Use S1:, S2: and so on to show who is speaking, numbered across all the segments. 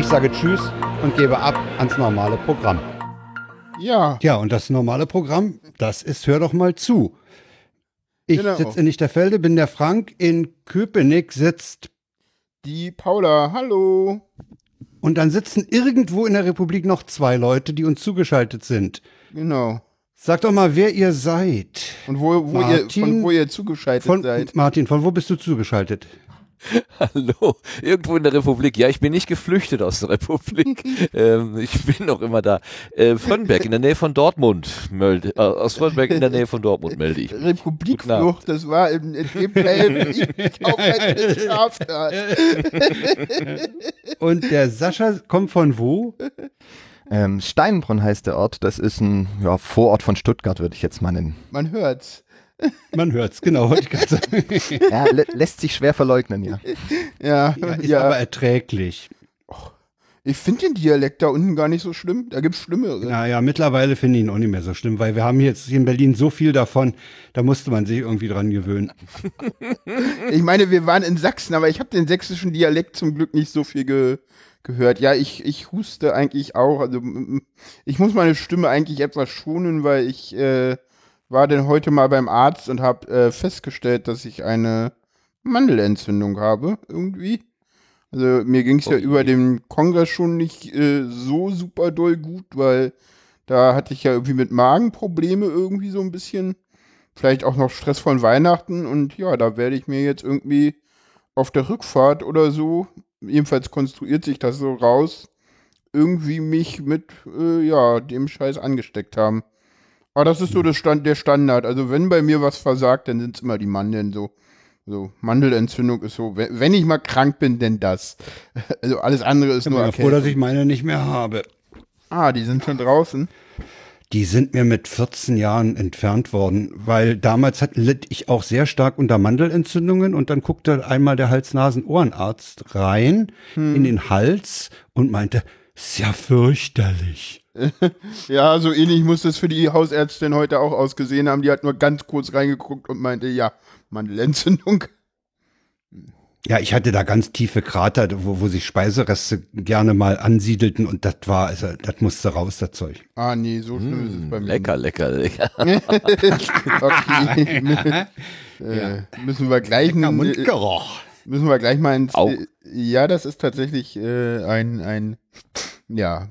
S1: Ich sage Tschüss und gebe ab ans normale Programm.
S2: Ja.
S1: Ja, und das normale Programm, das ist Hör doch mal zu. Ich
S2: Genau.
S1: sitze in Lichterfelde, bin der Frank. In Köpenick sitzt
S2: Die Paula, hallo.
S1: und dann sitzen irgendwo in der Republik noch zwei Leute, die uns zugeschaltet sind.
S2: Genau.
S1: Sag doch mal, wer ihr seid.
S2: Und wo, wo, ihr,
S1: Martin
S2: von wo ihr zugeschaltet
S1: Von
S2: seid.
S1: Martin, von wo bist du zugeschaltet?
S3: Hallo, irgendwo in der Republik. Ja, ich bin nicht geflüchtet aus der Republik. ähm, ich bin noch immer da. Äh, Fröndenberg in der Nähe von Dortmund melde, äh, aus Fröndenberg in der Nähe von Dortmund melde ich.
S2: Republikflucht, das war in, in dem Fall, wie ich geschafft hat.
S1: Und der Sascha kommt von wo?
S4: Ähm, Steinbrunn heißt der Ort. Das ist ein ja, Vorort von Stuttgart, würde ich jetzt mal nennen.
S2: Man hört's.
S1: Man hört's, genau, wollte ich gerade sagen.
S4: Ja, lä lässt sich schwer verleugnen, ja.
S2: Ja,
S1: Ja, ist
S2: ja.
S1: aber erträglich.
S2: ich finde den Dialekt da unten gar nicht so schlimm. Da gibt's Schlimmere.
S1: Naja, mittlerweile finde ich ihn auch nicht mehr so schlimm, weil wir haben jetzt hier in Berlin so viel davon, da musste man sich irgendwie dran gewöhnen.
S2: Ich meine, wir waren in Sachsen, aber ich habe den sächsischen Dialekt zum Glück nicht so viel ge gehört. Ja, ich, ich huste eigentlich auch. Also ich muss meine Stimme eigentlich etwas schonen, weil ich äh, war denn heute mal beim Arzt und habe äh, festgestellt, dass ich eine Mandelentzündung habe irgendwie. Also mir ging es ja
S3: Okay.
S2: über den Kongress schon nicht äh, so super doll gut, weil da hatte ich ja irgendwie mit Magenprobleme irgendwie so ein bisschen. Vielleicht auch noch Stress von Weihnachten und ja, da werde ich mir jetzt irgendwie auf der Rückfahrt oder so, jedenfalls konstruiert sich das so raus, irgendwie mich mit äh, ja, dem Scheiß angesteckt haben. Aber das ist so das Stand, der Standard. Also wenn bei mir was versagt, dann sind es immer die Mandeln so. So, Mandelentzündung ist so, wenn, wenn ich mal krank bin, denn das. Also alles andere ist
S1: Ich bin
S2: nur
S1: ja froh, dass ich meine nicht mehr habe.
S2: Ah, die sind schon draußen.
S1: Die sind mir mit 14 Jahren entfernt worden, weil damals hat, litt ich auch sehr stark unter Mandelentzündungen und dann guckte einmal der Hals-Nasen-Ohrenarzt rein in den Hals und meinte, ist ja fürchterlich.
S2: Ja, so ähnlich muss das für die Hausärztin heute auch ausgesehen haben. Die hat nur ganz kurz reingeguckt und meinte, ja, Mandelentzündung.
S1: Ja, ich hatte da ganz tiefe Krater, wo, wo sich Speisereste gerne mal ansiedelten und das war, also das musste raus, das Zeug.
S2: Ah, nee, so schlimm ist es bei
S3: Hm,
S2: mir.
S3: lecker, lecker, lecker.
S2: okay. äh, müssen wir gleich
S1: Lecker
S2: äh,
S1: Mundgeruch.
S2: müssen wir gleich mal ins
S3: Au.
S2: äh, Ja, das ist tatsächlich äh, ein ein ja,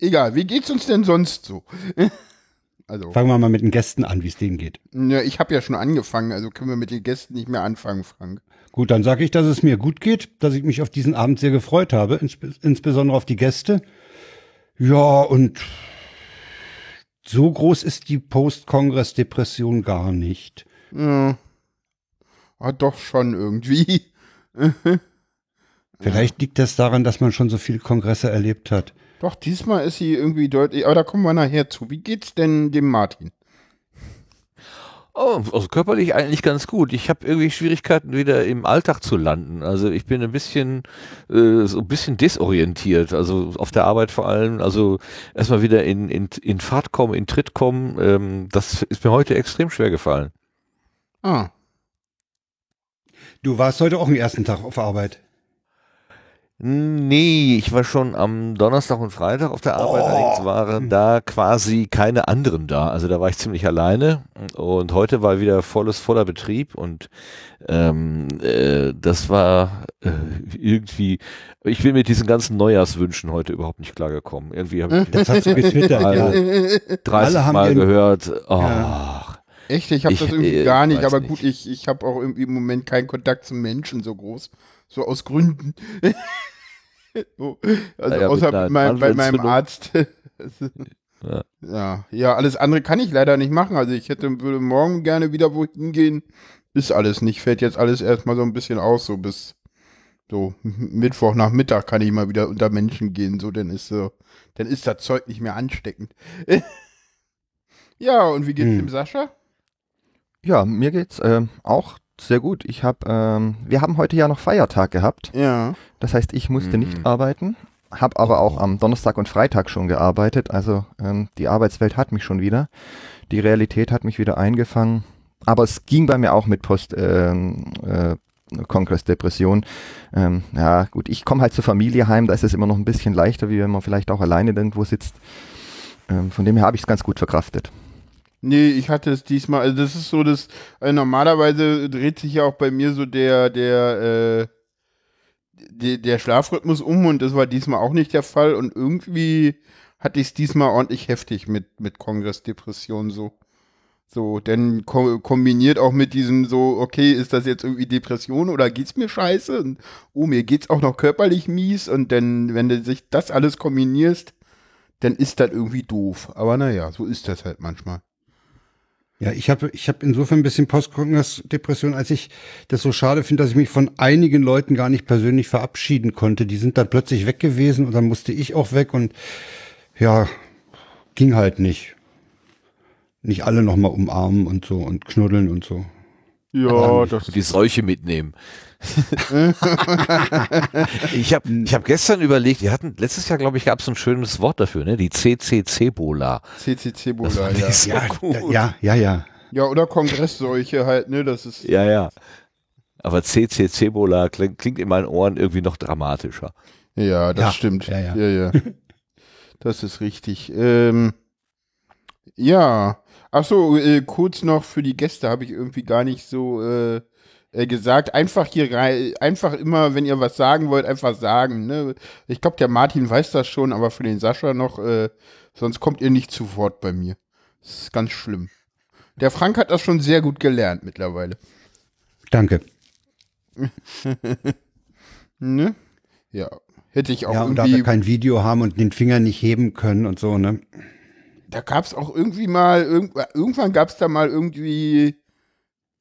S2: egal, wie geht's uns denn sonst so? also,
S1: Fangen wir mal mit den Gästen an, wie es denen geht.
S2: ja, ich habe ja schon angefangen, also können wir mit den Gästen nicht mehr anfangen, Frank.
S1: Gut, dann sage ich, dass es mir gut geht, dass ich mich auf diesen Abend sehr gefreut habe, insbe insbesondere auf die Gäste. Ja, und so groß ist die Post-Kongress-Depression gar nicht.
S2: Ja. Ah, doch schon irgendwie.
S1: Vielleicht liegt das daran, dass man schon so viele Kongresse erlebt hat.
S2: Doch, diesmal ist sie irgendwie deutlich, aber da kommen wir nachher zu. Wie geht's denn dem Martin?
S3: Oh, also körperlich eigentlich ganz gut. Ich habe irgendwie Schwierigkeiten, wieder im Alltag zu landen. Also ich bin ein bisschen, äh, so ein bisschen desorientiert. Also auf der Arbeit vor allem. Also erstmal wieder in, in, in Fahrt kommen, in Tritt kommen. Ähm, das ist mir heute extrem schwer gefallen.
S2: Ah,
S1: Du warst heute auch den ersten Tag auf Arbeit.
S3: Nee, ich war schon am Donnerstag und Freitag auf der Arbeit,
S1: Oh.
S3: allerdings waren da quasi keine anderen da. Also da war ich ziemlich alleine und heute war wieder volles, voller Betrieb und ähm, äh, das war äh, irgendwie, ich bin mit diesen ganzen Neujahrswünschen heute überhaupt nicht klargekommen. Irgendwie habe ich
S1: Das hast du getwittert,
S3: alle 30
S1: Alle haben
S3: Mal gehört, oh,
S1: Ja.
S2: echt? Ich habe das irgendwie
S3: äh,
S2: gar nicht, aber
S3: nicht.
S2: gut, ich, ich habe auch irgendwie im Moment keinen Kontakt zum Menschen so groß. So aus Gründen. so, also
S3: Naja,
S2: außer mein, bei meinem. Arzt.
S3: Ja.
S2: ja, ja, alles andere kann ich leider nicht machen. Also ich hätte, würde morgen gerne wieder wohin gehen. Ist alles nicht. Fällt jetzt alles erstmal so ein bisschen aus, so bis so Mittwoch nach Mittag kann ich mal wieder unter Menschen gehen. So, dann ist so, dann ist das Zeug nicht mehr ansteckend. ja, und wie geht's
S1: Hm.
S2: dem Sascha?
S4: Ja, mir geht's ähm, auch sehr gut. Ich habe, ähm, wir haben heute ja noch Feiertag gehabt.
S2: Ja.
S4: Das heißt, ich musste
S3: Mhm.
S4: nicht arbeiten, habe aber auch am Donnerstag und Freitag schon gearbeitet. Also ähm, die Arbeitswelt hat mich schon wieder. Die Realität hat mich wieder eingefangen. Aber es ging bei mir auch mit Post, ähm, äh, Kongressdepression. Ähm, ja, gut, ich komme halt zur Familie heim, da ist es immer noch ein bisschen leichter, wie wenn man vielleicht auch alleine irgendwo sitzt. Ähm, von dem her habe ich es ganz gut verkraftet.
S2: Nee, ich hatte es diesmal, also das ist so das, also normalerweise dreht sich ja auch bei mir so der, der, äh, der, der Schlafrhythmus um und das war diesmal auch nicht der Fall und irgendwie hatte ich es diesmal ordentlich heftig mit, mit Kongressdepression so. So, denn ko kombiniert auch mit diesem so, okay, ist das jetzt irgendwie Depression oder geht's mir scheiße? Und, oh, mir geht's auch noch körperlich mies und dann, wenn du sich das alles kombinierst, dann ist das irgendwie doof. Aber naja, so ist das halt manchmal.
S1: Ja, ich habe ich hab insofern ein bisschen Postkongress-Depression, als ich das so schade finde, dass ich mich von einigen Leuten gar nicht persönlich verabschieden konnte. Die sind dann plötzlich weg gewesen und dann musste ich auch weg und ja, ging halt nicht. Nicht alle nochmal umarmen und so und knuddeln und so.
S2: Ja, das
S3: Und die Seuche mitnehmen. ich habe ich hab gestern überlegt, wir hatten letztes Jahr, glaube ich, gab es ein schönes Wort dafür, ne? Die CCC-Bola.
S2: CCC-Bola, ja.
S3: so
S1: Ja, ja, ja, ja.
S2: Ja, oder Kongressseuche halt, ne, das ist,
S3: Ja, ja. Aber CCC-Bola klingt, klingt in meinen Ohren irgendwie noch dramatischer.
S2: ja, das
S1: Ja,
S2: stimmt.
S1: ja, ja.
S2: ja, ja. Das ist richtig. Ähm, ja. Ach so, äh, kurz noch für die Gäste habe ich irgendwie gar nicht so äh, äh, gesagt. Einfach hier rein, einfach immer, wenn ihr was sagen wollt, einfach sagen. Ne? Ich glaube, der Martin weiß das schon, aber für den Sascha noch, äh, sonst kommt ihr nicht zu Wort bei mir. Das ist ganz schlimm. Der Frank hat das schon sehr gut gelernt mittlerweile.
S1: Danke.
S2: Ne? Ja. Hätte ich auch
S1: Ja, und da wir kein Video haben und den Finger nicht heben können und so, ne?
S2: Da gab es auch irgendwie mal, irgend, irgendwann gab es da mal irgendwie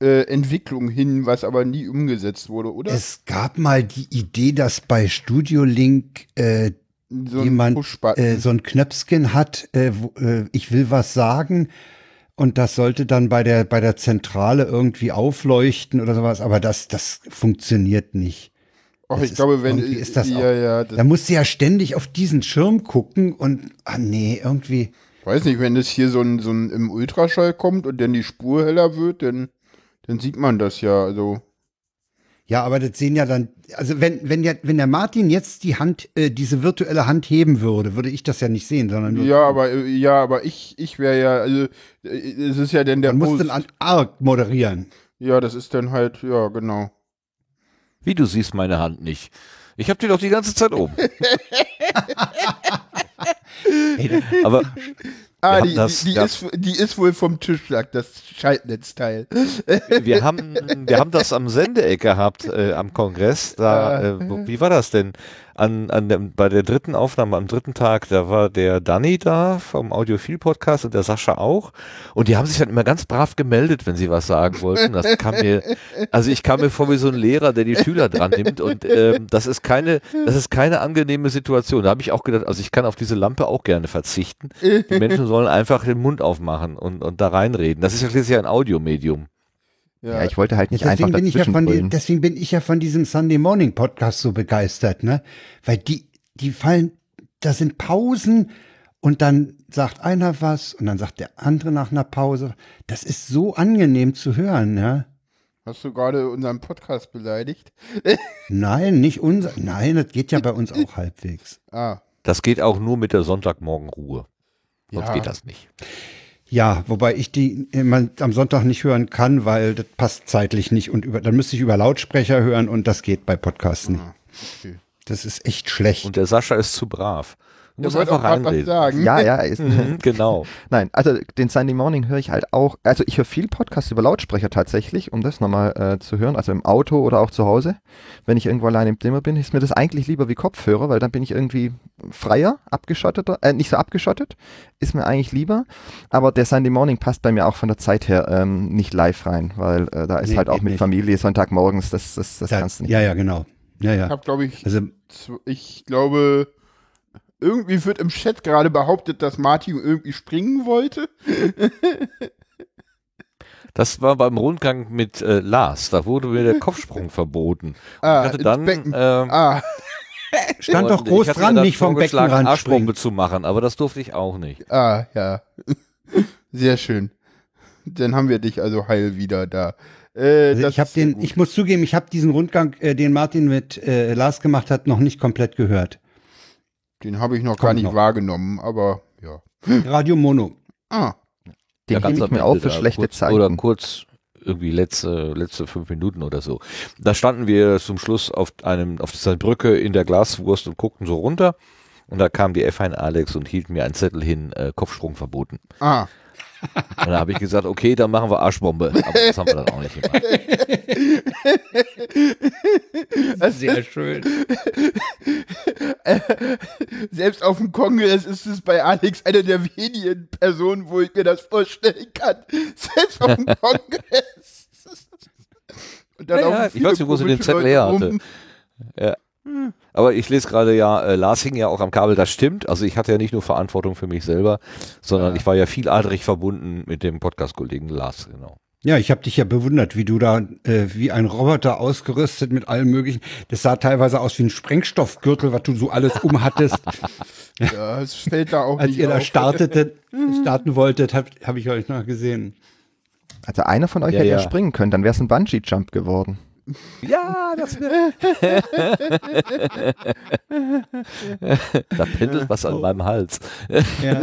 S2: äh, Entwicklung hin, was aber nie umgesetzt wurde, oder?
S1: Es gab mal die Idee, dass bei Studio Link äh,
S2: so
S1: jemand äh, so ein Knöpfchen hat, äh, wo, äh, ich will was sagen und das sollte dann bei der bei der Zentrale irgendwie aufleuchten oder sowas, aber das das funktioniert nicht.
S2: Och,
S1: das
S2: ich glaube, wenn
S1: ist das
S2: ja,
S1: auch-
S2: ja, das,
S1: Da musst du ja ständig auf diesen Schirm gucken und ah nee, irgendwie
S2: weiß nicht, wenn das hier so ein, so ein im Ultraschall kommt und dann die Spur heller wird, dann, dann sieht man das ja. Also,
S1: Ja, aber das sehen ja dann, also wenn, wenn der, wenn der Martin jetzt die Hand, äh, diese virtuelle Hand heben würde, würde ich das ja nicht sehen, sondern nur,
S2: ja, aber äh, ja, aber ich, ich wäre ja, also äh, es ist ja dann der
S1: man muss
S2: Post-
S1: dann an Arc moderieren.
S2: Ja, das ist dann halt, ja, genau.
S3: Wie du siehst meine Hand nicht. Ich habe die doch die ganze Zeit oben. Aber
S2: Ah, die,
S3: das-
S2: die,
S3: ja.
S2: ist, die ist wohl vom Tischschlag, das Schaltnetzteil.
S3: wir haben, wir haben das am Sendeeck gehabt, äh, am Kongress. Da, äh, wo- wie war das denn? An, an dem, bei der dritten Aufnahme, am dritten Tag, da war der Danny da vom Audiophil-Podcast und der Sascha auch. Und die haben sich dann immer ganz brav gemeldet, wenn sie was sagen wollten. Das kam mir, also ich kam mir vor wie so ein Lehrer, der die Schüler dran nimmt. Und ähm, das ist keine, das ist keine angenehme Situation. Da habe ich auch gedacht, also ich kann auf diese Lampe auch gerne verzichten. Die Menschen sollen einfach den Mund aufmachen und, und da reinreden. Das ist ja schließlich ein Audiomedium.
S4: Ja, ich wollte halt nicht einfach
S1: Deswegen bin, ich ja von, die- deswegen bin ich ja von diesem Sunday Morning Podcast so begeistert, ne? Weil die, die fallen, da sind Pausen und dann sagt einer was und dann sagt der andere nach einer Pause. Das ist so angenehm zu hören, ja?
S2: Hast du gerade unseren Podcast beleidigt?
S1: Nein, nicht unser, nein, das geht ja bei uns auch halbwegs.
S2: Ah,
S3: Das geht auch nur mit der Sonntagmorgenruhe. Sonst
S2: Ja.
S3: geht das nicht.
S1: Ja, wobei ich die immer am Sonntag nicht hören kann, weil das passt zeitlich nicht und über, dann müsste ich über Lautsprecher hören und das geht bei Podcasts nicht.
S2: okay.
S1: Das ist echt schlecht.
S3: Und der Sascha ist zu brav. Du musst einfach reinreden.
S2: sagen.
S4: Ja, ja, ist,
S3: Mhm, genau.
S4: Nein, also den Sunday Morning höre ich halt auch, also ich höre viel Podcasts über Lautsprecher tatsächlich, um das nochmal äh, zu hören, also im Auto oder auch zu Hause. Wenn ich irgendwo allein im Zimmer bin, ist mir das eigentlich lieber wie Kopfhörer, weil dann bin ich irgendwie freier, abgeschotteter, äh, nicht so abgeschottet, ist mir eigentlich lieber. Aber der Sunday Morning passt bei mir auch von der Zeit her ähm, nicht live rein, weil äh, da ist
S1: Nee,
S4: halt auch mit
S1: nicht.
S4: Familie Sonntagmorgens, das, das, das
S1: ja,
S4: kannst du nicht.
S1: ja, ja, genau. Ja,
S2: Ich
S1: ja.
S2: habe, glaube ich,
S1: Also
S2: ich glaube, irgendwie wird im Chat gerade behauptet, dass Martin irgendwie springen wollte.
S3: Das war beim Rundgang mit äh, Lars. Da wurde mir der Kopfsprung verboten.
S2: Ah,
S3: ich hatte dann
S2: Becken.
S3: ähm,
S2: Ah,
S1: stand doch groß dran, nicht vom Beckenrand.
S3: Arschbombe zu machen, aber das durfte ich auch nicht.
S2: ah, ja. Sehr schön. Dann haben wir dich also heil wieder da. Äh,
S1: Also ich den,
S2: gut.
S1: ich muss zugeben, ich habe diesen Rundgang, äh, den Martin mit äh, Lars gemacht hat, noch nicht komplett gehört.
S2: Den habe ich noch gar
S1: Kommt
S2: nicht
S1: noch.
S2: wahrgenommen, aber ja.
S1: Radio Mono.
S2: Ah,
S4: Den
S3: ganz
S4: hebe ich mir auf für schlechte
S3: kurz,
S4: Zeiten.
S3: Oder kurz irgendwie letzte, letzte fünf Minuten oder so. Da standen wir zum Schluss auf einem, auf dieser Brücke in der Glaswurst und guckten so runter. Und da kam die F1 Alex und hielt mir einen Zettel hin, äh, Kopfsprung verboten.
S2: ah.
S3: Und da habe ich gesagt, okay, dann machen wir Arschbombe. Aber das haben wir dann auch nicht gemacht.
S1: Sehr schön.
S2: Selbst auf dem Kongress ist es bei Alex eine der wenigen Personen, wo ich mir das vorstellen kann. Selbst auf dem Kongress. Und dann
S3: Ja, ja, ich weiß nicht, wo sie den Zettel
S2: Leute
S3: her hatte.
S2: rum.
S3: Aber ich lese gerade ja, äh, Lars hing ja auch am Kabel, das stimmt. Also ich hatte ja nicht nur Verantwortung für mich selber, sondern ich war ja vieladrig verbunden mit dem Podcast-Kollegen Lars, genau.
S1: Ja, ich habe dich ja bewundert, wie du da äh, wie ein Roboter ausgerüstet mit allem möglichen. Das sah teilweise aus wie ein Sprengstoffgürtel, was du so alles umhattest.
S2: Ja, es fällt da auch
S1: Als
S2: nicht
S1: ihr da
S2: auf.
S1: startete, starten wolltet, habe hab ich euch noch gesehen.
S4: Also einer von euch
S3: Ja,
S4: hätte ja springen können, dann wäre es ein Bungee-Jump geworden.
S3: Ja, das wäre. da pendelt was an meinem Hals.
S1: Ja.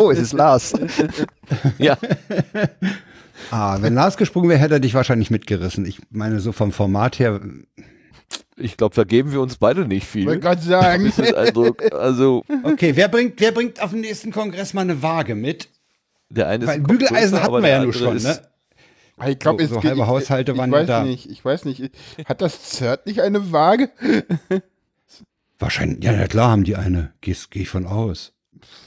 S4: Oh, es ist Lars.
S3: Ja,
S1: ah, wenn Lars gesprungen wäre, hätte er dich wahrscheinlich mitgerissen. Ich meine, so vom Format her.
S3: ich glaube, da geben wir uns beide nicht
S2: Ich wollte
S3: viel.
S2: gerade sagen.
S3: Ist das Eindruck, also
S1: Okay, wer bringt, wer bringt auf dem nächsten Kongress mal eine Waage mit?
S3: der eine ist
S1: Weil
S3: ein
S1: Bügeleisen hatten wir ja nur schon, ne?
S2: Ich glaube,
S1: So-
S2: es
S1: so halbe
S2: ich-
S1: Haushalte
S2: ich
S1: waren
S2: weiß
S1: da.
S2: nicht, ich weiß nicht. Hat das ZERT nicht eine Waage?
S1: Wahrscheinlich, ja, na klar haben die eine. Gehe geh ich von aus.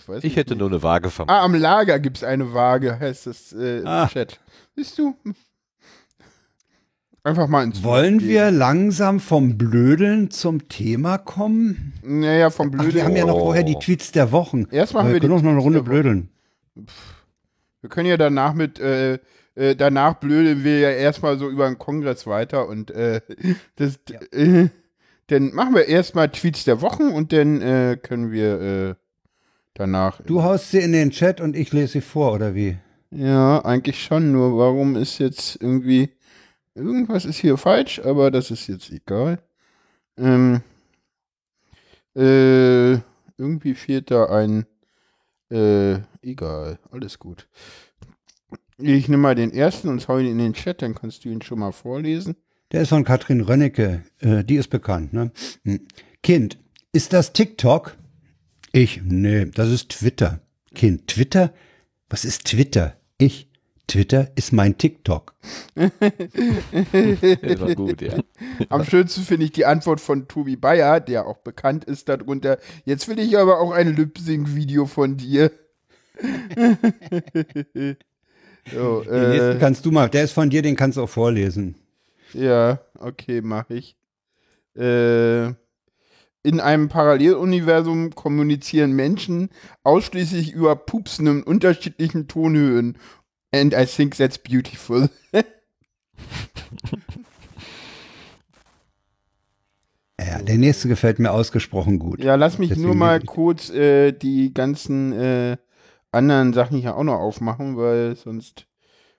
S2: Weiß
S3: Ich hätte nur eine Waage vermutet.
S2: Ah, am Lager gibt es eine Waage, heißt das äh, im
S1: Ah.
S2: Chat. Siehst du? Einfach mal ins
S1: Wollen
S2: gehen.
S1: wir langsam vom Blödeln zum Thema kommen?
S2: Naja, vom
S1: Ach,
S2: Blöden.
S1: wir haben ja noch
S3: Oh.
S1: vorher die Tweets der Wochen.
S2: Erst machen
S1: Aber
S2: wir
S1: wir können noch eine Runde blödeln.
S2: Wir können ja danach mit, äh, äh, danach blödeln wir ja erstmal so über den Kongress weiter und äh, das, äh, dann machen wir erstmal Tweets der Wochen und dann äh, können wir äh, danach.
S1: Du haust sie in den Chat und ich lese sie vor, oder wie?
S2: Ja, eigentlich schon, nur warum ist jetzt irgendwie. Irgendwas ist hier falsch, aber das ist jetzt egal. Ähm, äh, irgendwie fehlt da ein. Äh, egal, alles gut. Ich nehme mal den ersten und hau ihn in den Chat, dann kannst du ihn schon mal vorlesen.
S1: Der ist von Katrin Rönnecke. Äh, die ist bekannt, ne? Hm. Kind, ist das TikTok? Ich, nee, das ist Twitter. Kind, Twitter? Was ist Twitter? Ich, Twitter ist mein TikTok.
S3: Das war gut, ja.
S2: Am schönsten finde ich die Antwort von Tobi Bayer, der auch bekannt ist darunter. Jetzt will ich aber auch ein Lip-Sync-Video von dir. so,
S1: Den nächsten
S2: äh,
S1: kannst du mal, der ist von dir, den kannst du auch vorlesen.
S2: ja, okay, mache ich. Äh, in einem Paralleluniversum kommunizieren Menschen ausschließlich über Pupsen in unterschiedlichen Tonhöhen. And I think that's beautiful.
S1: Ja, der nächste gefällt mir ausgesprochen gut.
S2: Ja, lass mich
S1: Deswegen
S2: nur mal kurz äh, die ganzen äh, anderen Sachen hier auch noch aufmachen, weil sonst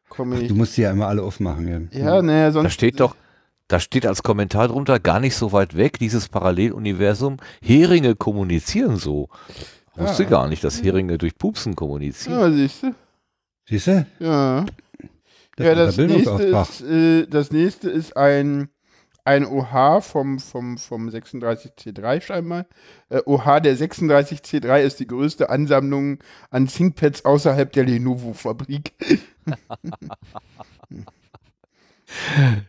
S2: komme ich.
S1: Du musst die ja immer alle aufmachen. Ja,
S2: ja, naja, sonst.
S3: Da steht doch, da steht als Kommentar drunter, gar nicht so weit weg, dieses Paralleluniversum. Heringe kommunizieren so. Ich wusste
S2: Ja.
S3: gar nicht, dass Heringe durch Pupsen kommunizieren.
S2: Ja, siehst du?
S1: Siehst du?
S2: Ja.
S1: Das
S2: ja,
S1: ist
S2: das nächste, ist, äh, das nächste ist ein, ein OH vom, vom, vom 36C3 scheinbar. Äh, OH der 36C3 ist die größte Ansammlung an ThinkPads außerhalb der Lenovo-Fabrik.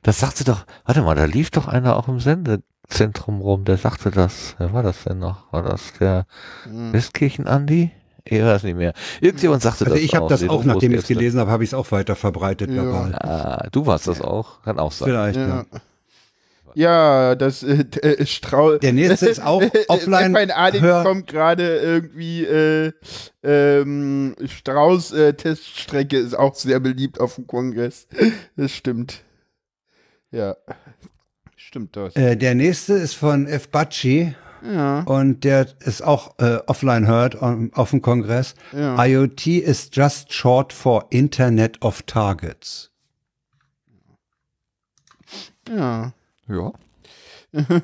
S3: Das sagte doch, warte mal, da lief doch einer auch im Sendezentrum rum, der sagte das. Wer war das denn noch? War das der
S2: Hm.
S3: Westkirchen-Andi? Ich weiß nicht mehr. Irgendjemand sagte
S1: Also
S3: das
S1: ich habe das auch, nachdem ich es gelesen habe, habe ich es auch weiter verbreitet
S2: Ja.
S3: Ah, du warst das auch? Kann auch sein.
S1: Vielleicht, ja.
S2: Ja. Ja, das äh, äh, Strauß.
S1: Der nächste ist auch offline.
S2: Mein Alex
S1: Hör-
S2: kommt gerade irgendwie äh, ähm, Strauß äh, Teststrecke ist auch sehr beliebt auf dem Kongress. Das stimmt. Ja. Stimmt das.
S1: Äh, der nächste ist von F. Bacci
S2: ja,
S1: und der ist auch äh, offline heard on, auf dem Kongress.
S2: ja.
S1: IoT is just short for Internet of Targets.
S2: Ja.
S4: Ja.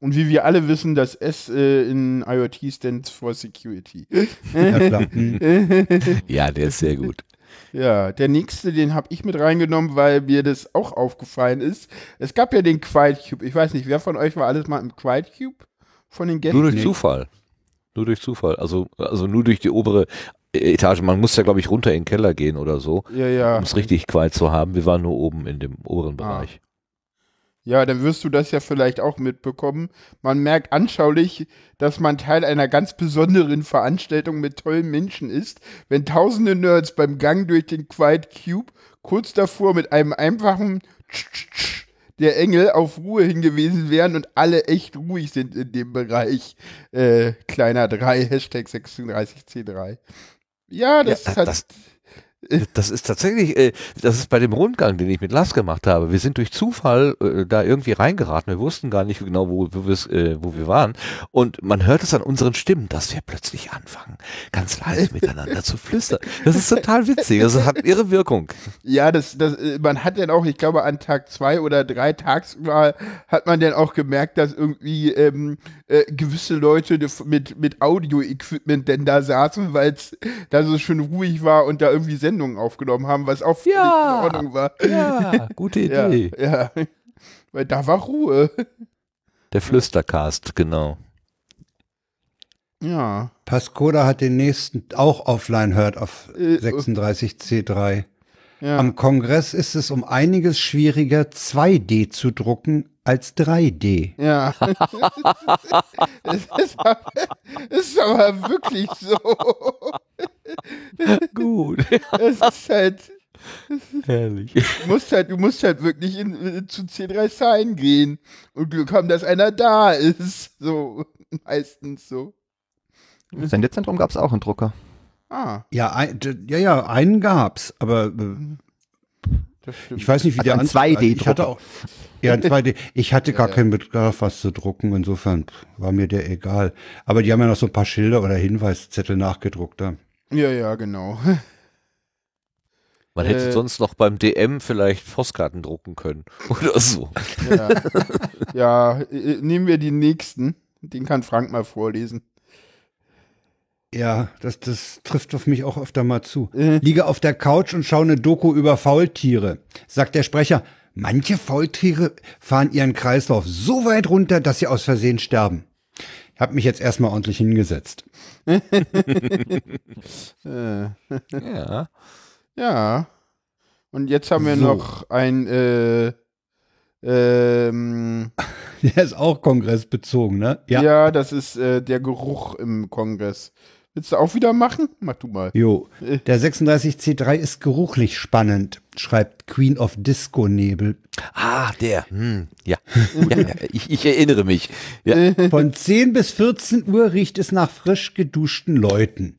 S2: Und wie wir alle wissen, das S äh, in IoT stands for Security.
S1: Ja, klar. Hm.
S3: Ja, der ist sehr gut.
S2: Ja, der nächste, den habe ich mit reingenommen, weil mir das auch aufgefallen ist. Es gab ja den Quiet Cube. Ich weiß nicht, wer von euch war alles mal im Quiet Cube von den Gästen?
S3: Nur durch. Zufall. Nur durch Zufall. Also, also nur durch die obere Etage. Man muss ja, glaube ich, runter in den Keller gehen oder so,
S2: Ja, ja.
S3: um es richtig quiet zu haben. Wir waren nur oben in dem oberen
S2: Ah. Ja, dann wirst du das ja vielleicht auch mitbekommen. Man merkt anschaulich, dass man Teil einer ganz besonderen Veranstaltung mit tollen Menschen ist, wenn tausende Nerds beim Gang durch den Quiet Cube kurz davor mit einem einfachen Tsch, Tsch, Tsch der Engel auf Ruhe hingewiesen wären und alle echt ruhig sind in dem Bereich. Äh, kleiner 3, Hashtag 36C3. Ja, das
S3: das-
S2: hat.
S3: das- Das ist tatsächlich, äh, das ist bei dem Rundgang, den ich mit Lars gemacht habe. Wir sind durch Zufall äh, da irgendwie reingeraten. Wir wussten gar nicht genau, wo, äh, wo wir waren. Und man hört es an unseren Stimmen, dass wir plötzlich anfangen, ganz leise miteinander zu flüstern. Das ist total witzig. Das hat ihre Wirkung.
S2: Ja, das, das, man hat dann auch, ich glaube, an Tag zwei oder drei tagsüber hat man dann auch gemerkt, dass irgendwie ähm, äh, gewisse Leute mit, mit Audio-Equipment denn da saßen, weil es da so schön ruhig war und da irgendwie Sendungen aufgenommen haben, was auch völlig
S3: Ja.
S2: in Ordnung war.
S3: Ja, gute
S2: Ja,
S3: Idee.
S2: ja. Weil da war Ruhe.
S3: Der Flüstercast, genau.
S2: Ja.
S1: Pascoda hat den nächsten auch offline hört auf
S2: Äh,
S1: 36C3.
S2: Ja.
S1: Am Kongress ist es um einiges schwieriger, 2D zu drucken als 3D.
S2: Ja. es, ist aber, es ist aber wirklich so.
S3: Gut.
S2: Es ist halt,
S3: Herrlich.
S2: du musst halt, du musst halt wirklich in, äh, zu C3 Sign gehen und Glück haben, dass einer da ist. So, meistens so.
S4: Im Sendezentrum gab es auch einen Drucker.
S2: Ah,
S1: Ja, ein, ja, ja, einen gab's, aber äh, ich weiß nicht, wie
S4: Also
S1: der
S4: ein
S1: Anzug-
S4: 2D
S1: Ich hatte auch, ja, ein 2D. Ich hatte gar keinen Bedarf, was zu drucken. Insofern war mir der egal. Aber die haben ja noch so ein paar Schilder oder Hinweiszettel nachgedruckt. Da.
S2: Ja, ja, genau.
S3: Man hätte
S2: Äh.
S3: sonst noch beim DM vielleicht Postkarten drucken können oder so.
S2: Ja, ja äh, nehmen wir den nächsten. Den kann Frank mal vorlesen.
S1: Ja, das, das trifft auf mich auch öfter mal zu.
S2: Äh.
S1: Liege auf der Couch und schaue eine Doku über Faultiere. Sagt der Sprecher, manche Faultiere fahren ihren Kreislauf so weit runter, dass sie aus Versehen sterben. Ich habe mich jetzt erstmal ordentlich hingesetzt.
S3: Ja.
S2: ja. Und jetzt haben wir
S1: So.
S2: noch ein, äh, ähm,
S1: Der ist auch kongressbezogen, ne?
S2: ja. das ist äh, der Geruch im Kongress. Willst du auch wieder machen? Mach du mal.
S1: Jo, der 36C3 ist geruchlich spannend, schreibt Queen of Disco Nebel.
S3: Ah, der. Hm, ja. ja, ich, ich erinnere mich. Ja.
S1: Von 10 bis 14 Uhr riecht es nach frisch geduschten Leuten.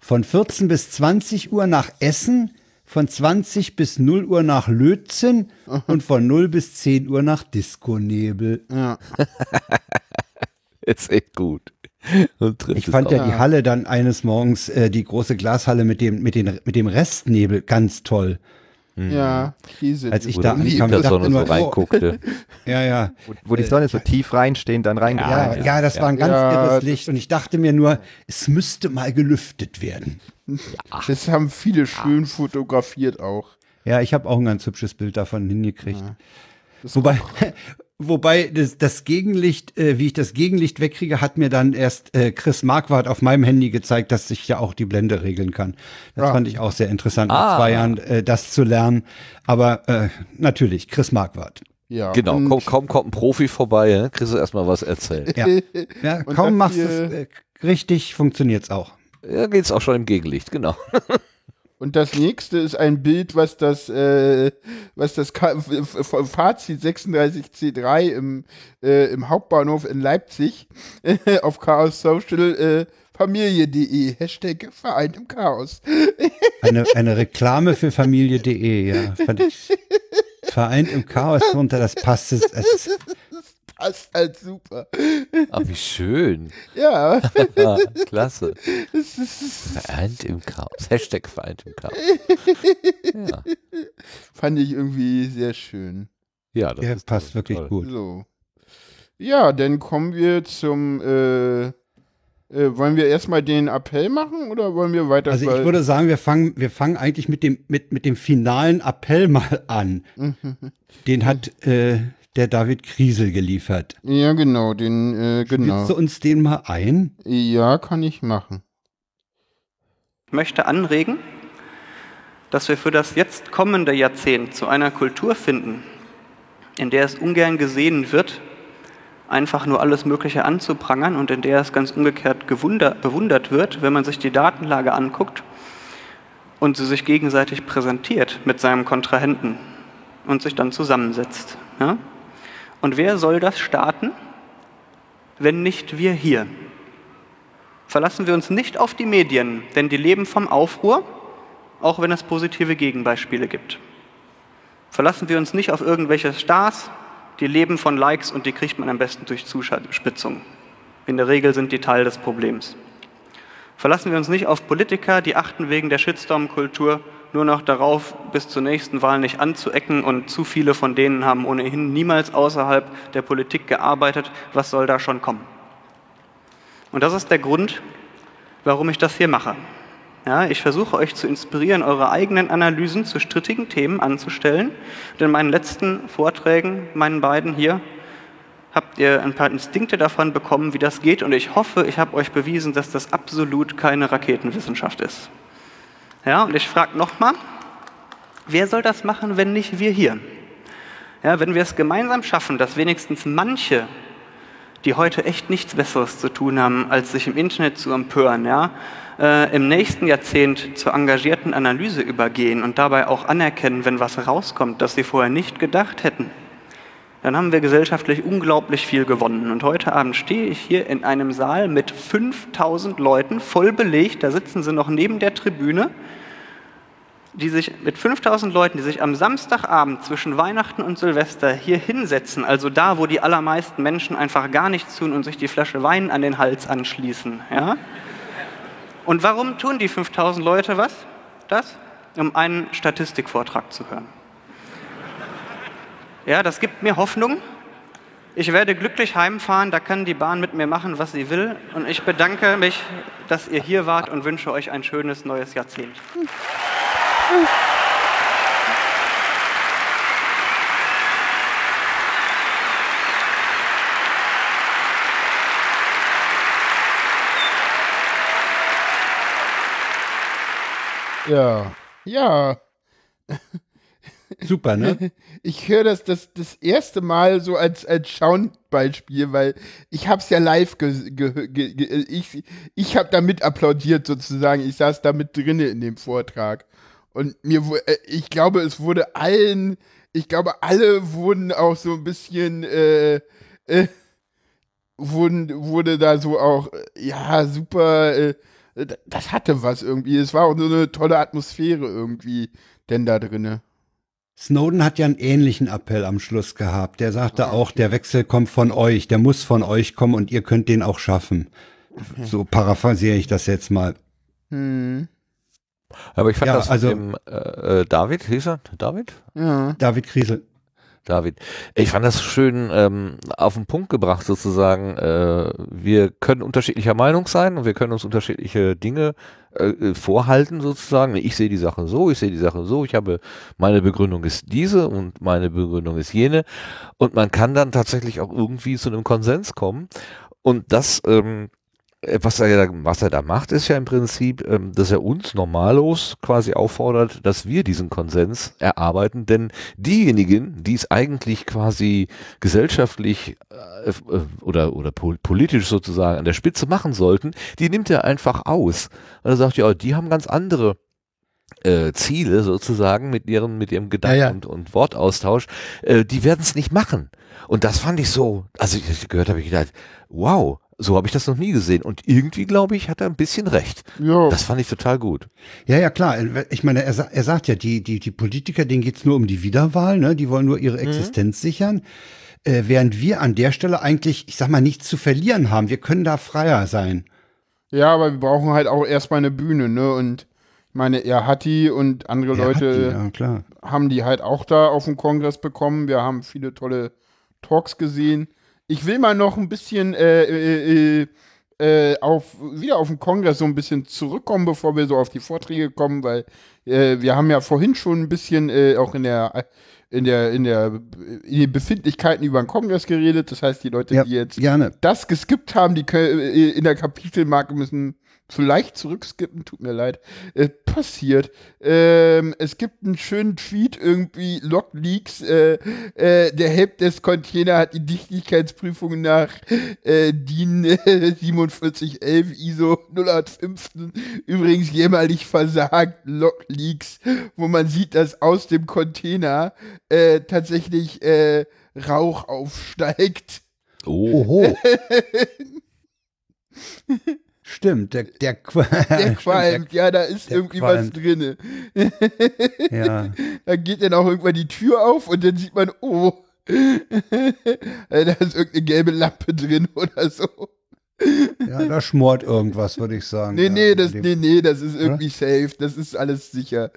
S1: Von 14 bis 20 Uhr nach Essen, von 20 bis 0 Uhr nach Lötzinn und von 0 bis 10 Uhr nach Disco-Nebel.
S2: Ja.
S3: Ist echt gut.
S1: Ich fand
S3: auch.
S1: ja die Halle dann eines Morgens, äh, die große Glashalle mit dem, mit, den, mit dem Restnebel ganz toll.
S2: Ja, Käse.
S1: Als ich
S3: Wo
S1: da ankam,
S3: der
S1: dachte
S3: Sonne so
S1: oh,
S3: reinguckte.
S1: Ja, ja.
S4: Wo, wo die Sonne so tief reinstehen, dann
S1: Ja,
S4: reingegangen
S1: ja, das war ein ganz
S2: Ja,
S1: irres Licht und ich dachte mir nur, es müsste mal gelüftet werden.
S2: Das haben viele schön fotografiert auch.
S1: Ja, ich habe auch ein ganz hübsches Bild davon hingekriegt. Wobei, wobei das, das Gegenlicht, äh, wie ich das Gegenlicht wegkriege, hat mir dann erst äh, Chris Marquardt auf meinem Handy gezeigt, dass ich ja auch die Blende regeln kann. Das
S2: Ah.
S1: fand ich auch sehr interessant, nach
S3: Ah.
S1: zwei Jahren äh, das zu lernen. Aber äh, natürlich, Chris Marquardt.
S2: Ja,
S3: Genau, kaum, kaum kommt ein Profi vorbei, ne? kriegst du erstmal was erzählt.
S1: Ja, ja kaum machst du es äh, richtig, funktioniert's auch.
S3: Ja, geht's auch schon im Gegenlicht, genau.
S2: Und das nächste ist ein Bild, was das, äh, was das Fazit 36C3 im, äh, im Hauptbahnhof in Leipzig auf Chaos Social äh, Familie.de, Hashtag Vereint im Chaos.
S1: Eine, eine Reklame für Familie.de, ja. Fand ich, vereint im Chaos drunter, das passt. Es, es,
S2: Passt halt super.
S3: Ah, wie schön.
S2: Ja,
S3: klasse. Vereint im Chaos. Hashtag vereint im Chaos. Ja,
S2: fand ich irgendwie sehr schön.
S3: Ja, das ist
S1: passt
S3: toll,
S1: wirklich
S3: toll.
S1: gut.
S2: So. Ja, dann kommen wir zum. Äh, äh, wollen wir erstmal den Appell machen oder wollen wir weiter?
S1: Also ich würde sagen, wir fangen, wir fangen eigentlich mit dem, mit, mit dem finalen Appell mal an. Den hat äh, der David Kriesel geliefert.
S2: ja, genau, den, äh, genau.
S1: Willst du uns den mal ein?
S2: Ja, kann ich machen.
S5: Ich möchte anregen, dass wir für das jetzt kommende Jahrzehnt zu einer Kultur finden, in der es ungern gesehen wird, einfach nur alles Mögliche anzuprangern und in der es ganz umgekehrt bewundert wird, wenn man sich die Datenlage anguckt und sie sich gegenseitig präsentiert mit seinem Kontrahenten und sich dann zusammensetzt. Ja? Und wer soll das starten, wenn nicht wir hier? Verlassen wir uns nicht auf die Medien, denn die leben vom Aufruhr, auch wenn es positive Gegenbeispiele gibt. Verlassen wir uns nicht auf irgendwelche Stars, die leben von Likes und die kriegt man am besten durch Zuspitzung. In der Regel sind die Teil des Problems. Verlassen wir uns nicht auf Politiker, die achten wegen der Shitstorm-Kultur nur noch darauf, bis zur nächsten Wahl nicht anzuecken und zu viele von denen haben ohnehin niemals außerhalb der Politik gearbeitet. Was soll da schon kommen? Und das ist der Grund, warum ich das hier mache. Ja, ich versuche euch zu inspirieren, eure eigenen Analysen zu strittigen Themen anzustellen. Und in meinen letzten Vorträgen, meinen beiden hier, habt ihr ein paar Instinkte davon bekommen, wie das geht. Und ich hoffe, ich habe euch bewiesen, dass das absolut keine Raketenwissenschaft ist. Ja, und ich frage nochmal, wer soll das machen, wenn nicht wir hier? Ja, wenn wir es gemeinsam schaffen, dass wenigstens manche die heute echt nichts Besseres zu tun haben, als sich im Internet zu empören, ja, äh, im nächsten Jahrzehnt zur engagierten Analyse übergehen und dabei auch anerkennen, wenn was rauskommt, das sie vorher nicht gedacht hätten, dann haben wir gesellschaftlich unglaublich viel gewonnen. Und heute Abend stehe ich hier in einem Saal mit 5000 Leuten, voll belegt, da sitzen sie noch neben der Tribüne, die sich mit 5000 Leuten, die sich am Samstagabend zwischen Weihnachten und Silvester hier hinsetzen, also da, wo die allermeisten Menschen einfach gar nichts tun und sich die Flasche Wein an den Hals anschließen. Ja? Und warum tun die 5000 Leute was? Das? Um einen Statistikvortrag zu hören. Ja, das gibt mir Hoffnung. Ich werde glücklich heimfahren, da kann die Bahn mit mir machen, was sie will. Und ich bedanke mich, dass ihr hier wart und wünsche euch ein schönes neues Jahrzehnt.
S2: Ja. Ja.
S1: Super, ne?
S2: Ich höre das, das das erste Mal so als, als Soundbeispiel, weil ich es ja live ge, ge, ge, ich ich habe damit applaudiert sozusagen. Ich saß da mit drinne in dem Vortrag und mir äh, ich glaube, es wurde allen, ich glaube, alle wurden auch so ein bisschen äh, äh, wurden wurde da so auch äh, ja super. Äh, das hatte was irgendwie. Es war auch so eine tolle Atmosphäre irgendwie denn da drinne.
S1: Snowden hat ja einen ähnlichen Appell am Schluss gehabt. Der sagte auch, der Wechsel kommt von euch, der muss von euch kommen und ihr könnt den auch schaffen. So paraphrasiere ich das jetzt mal.
S2: Hm.
S3: Aber ich fand
S1: Ja,
S3: das
S1: also-
S3: mit dem äh, äh, David, hieß er? David?
S2: Ja.
S1: David Kriesel.
S3: David. Ich fand das schön ähm, auf den Punkt gebracht sozusagen. Äh, wir können unterschiedlicher Meinung sein und wir können uns unterschiedliche Dinge äh, vorhalten sozusagen. Ich sehe die Sache so, ich sehe die Sache so. Ich habe meine Begründung ist diese und meine Begründung ist jene und man kann dann tatsächlich auch irgendwie zu einem Konsens kommen und das ähm, äh, was er, da, was er da macht, ist ja im Prinzip, ähm, dass er uns normalos quasi auffordert, dass wir diesen Konsens erarbeiten, denn diejenigen, die es eigentlich quasi gesellschaftlich äh, äh, oder, oder pol politisch sozusagen an der Spitze machen sollten, die nimmt er einfach aus. Und er sagt, ja, die haben ganz andere äh, Ziele sozusagen mit ihrem, mit ihrem Gedanken
S1: Ja, ja.
S3: Und, und Wortaustausch, äh, die werden es nicht machen. Und das fand ich so, als ich gehört habe, ich gedacht, wow, so habe ich das noch nie gesehen. Und irgendwie, glaube ich, hat er ein bisschen recht.
S2: Ja.
S3: Das fand ich total gut.
S1: Ja, ja, klar. Ich meine, er, er sagt ja, die, die, die Politiker, denen geht's nur um die Wiederwahl, ne? Die wollen nur ihre Existenz sichern. Äh, während wir an der Stelle eigentlich, ich sag mal, nichts zu verlieren haben. Wir können da freier sein.
S2: Ja, aber wir brauchen halt auch erstmal eine Bühne, ne? Und meine, er hat die und andere
S1: Er
S2: Leute
S1: die, ja, klar.
S2: haben die halt auch da auf dem Kongress bekommen. Wir haben viele tolle Talks gesehen. Ich will mal noch ein bisschen äh, äh, äh, äh, auf, wieder auf den Kongress so ein bisschen zurückkommen, bevor wir so auf die Vorträge kommen, weil äh, wir haben ja vorhin schon ein bisschen äh, auch in der in der in der in den Befindlichkeiten über den Kongress geredet. Das heißt, die Leute,
S1: Ja,
S2: die jetzt
S1: gerne.
S2: das geskippt haben, die können, äh, in der Kapitelmarke müssen vielleicht zurückskippen, tut mir leid. Äh, passiert. Ähm, es gibt einen schönen Tweet irgendwie, Logleaks, äh, äh, der Helpdesk-Container hat die Dichtigkeitsprüfung nach äh, DIN äh, 4711 ISO 015 übrigens jämmerlich versagt, Logleaks, wo man sieht, dass aus dem Container äh, tatsächlich äh, Rauch aufsteigt.
S3: Oh,
S1: Oho. Stimmt, der, der, Qu-
S2: Der qualmt, ja, da ist irgendwie was
S1: qualmt.
S2: drinne.
S1: Ja.
S2: Da geht dann auch irgendwann die Tür auf und dann sieht man, oh, da ist irgendeine gelbe Lampe drin oder so.
S1: ja, da schmort irgendwas, würde ich sagen.
S2: Nee,
S1: ja,
S2: nee, das, nee, nee, das ist irgendwie safe, das ist alles sicher.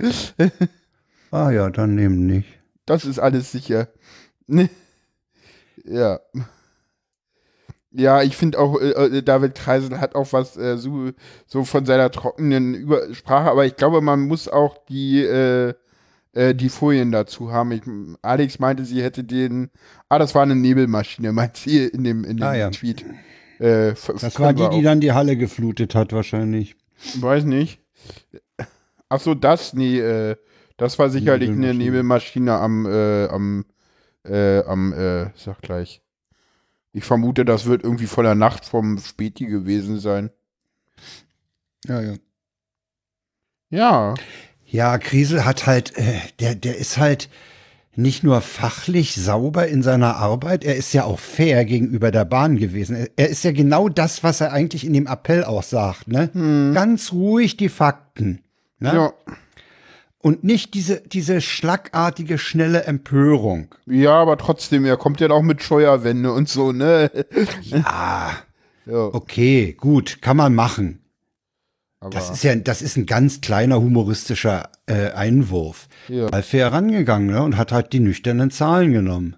S1: Ah ja, dann nehmen nicht.
S2: Das ist alles sicher. Ja. Ja, ich finde auch, äh, äh, David Kreisel hat auch was äh, so, so von seiner trockenen Über Sprache, aber ich glaube, man muss auch die, äh, äh, die Folien dazu haben. Ich, Alex meinte, sie hätte den, ah, das war eine Nebelmaschine, meint sie in dem, in dem
S1: Ah, ja.
S2: Tweet. Äh,
S1: Das war die, die dann die Halle geflutet hat, wahrscheinlich.
S2: Weiß nicht. Ach so, das, nee, äh, das war sicherlich eine
S1: Nebelmaschine.
S2: Nebelmaschine am, am, am, sag gleich. Ich vermute, das wird irgendwie von der Nacht vom Späti gewesen sein.
S1: Ja, ja.
S2: Ja,
S1: Ja, Kriesel hat halt, äh, der, der ist halt nicht nur fachlich sauber in seiner Arbeit, er ist ja auch fair gegenüber der Bahn gewesen. Er, ist ja genau das, was er eigentlich in dem Appell auch sagt, ne? Ganz ruhig die Fakten. Ne?
S2: ja,
S1: Und nicht diese, diese schlagartige, schnelle Empörung.
S2: ja, aber trotzdem, er kommt ja auch mit Scheuerwände und so, ne?
S1: Ah,
S2: Ja,
S1: okay, gut, kann man machen.
S2: aber,
S1: Das ist ja, das ist ein ganz kleiner humoristischer äh, Einwurf.
S2: ja.
S1: Mal fair rangegangen ne, und hat halt die nüchternen Zahlen genommen.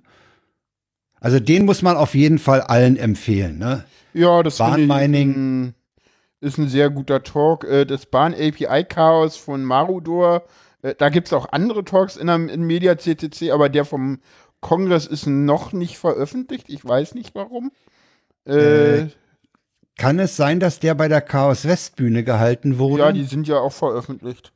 S1: Also den muss man auf jeden Fall allen empfehlen. Ne?
S2: Ja, das ich
S1: Bahnmining.
S2: ist ein, ist ein sehr guter Talk. Äh, Das Bahn-API-Chaos von Marudor. Äh, Da gibt es auch andere Talks in der in Media CTC, aber der vom Kongress ist noch nicht veröffentlicht. Ich weiß nicht warum. Äh,
S1: Äh, Kann es sein, dass der bei der Chaos West Bühne gehalten wurde?
S2: ja, die sind ja auch veröffentlicht.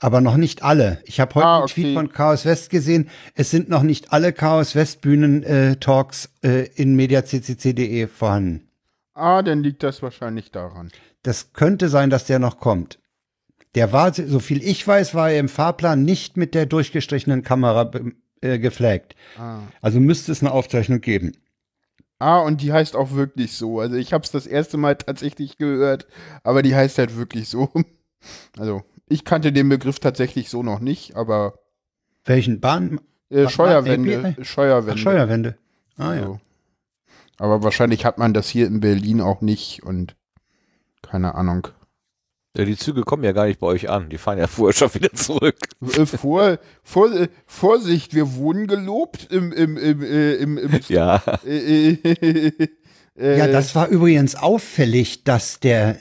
S1: aber noch nicht alle. Ich habe heute
S2: Ah,
S1: einen Tweet
S2: okay.
S1: von Chaos West gesehen. Es sind noch nicht alle Chaos West Bühnen äh, Talks äh, in mediaccc.de vorhanden.
S2: Ah, dann liegt das wahrscheinlich daran.
S1: Das könnte sein, dass der noch kommt. Der war, so viel ich weiß, war er im Fahrplan nicht mit der durchgestrichenen Kamera äh, geflaggt.
S2: Ah.
S1: Also müsste es eine Aufzeichnung geben.
S2: Ah, und die heißt auch wirklich so. Also ich habe es das erste Mal tatsächlich gehört, aber die heißt halt wirklich so. Also ich kannte den Begriff tatsächlich so noch nicht, aber
S1: Welchen Bahn?
S2: äh, Scheuerwände,
S1: API?
S2: Scheuerwände.
S1: Ach, Steuerwende. Ah ja.
S2: So. Aber wahrscheinlich hat man das hier in Berlin auch nicht und keine Ahnung.
S3: Ja, die Züge kommen ja gar nicht bei euch an. Die fahren ja vorher schon wieder zurück.
S2: Äh, vor, vor, äh, Vorsicht, wir wurden gelobt im, im, im, äh, im, im
S3: Ja.
S1: Ja, das war übrigens auffällig, dass der,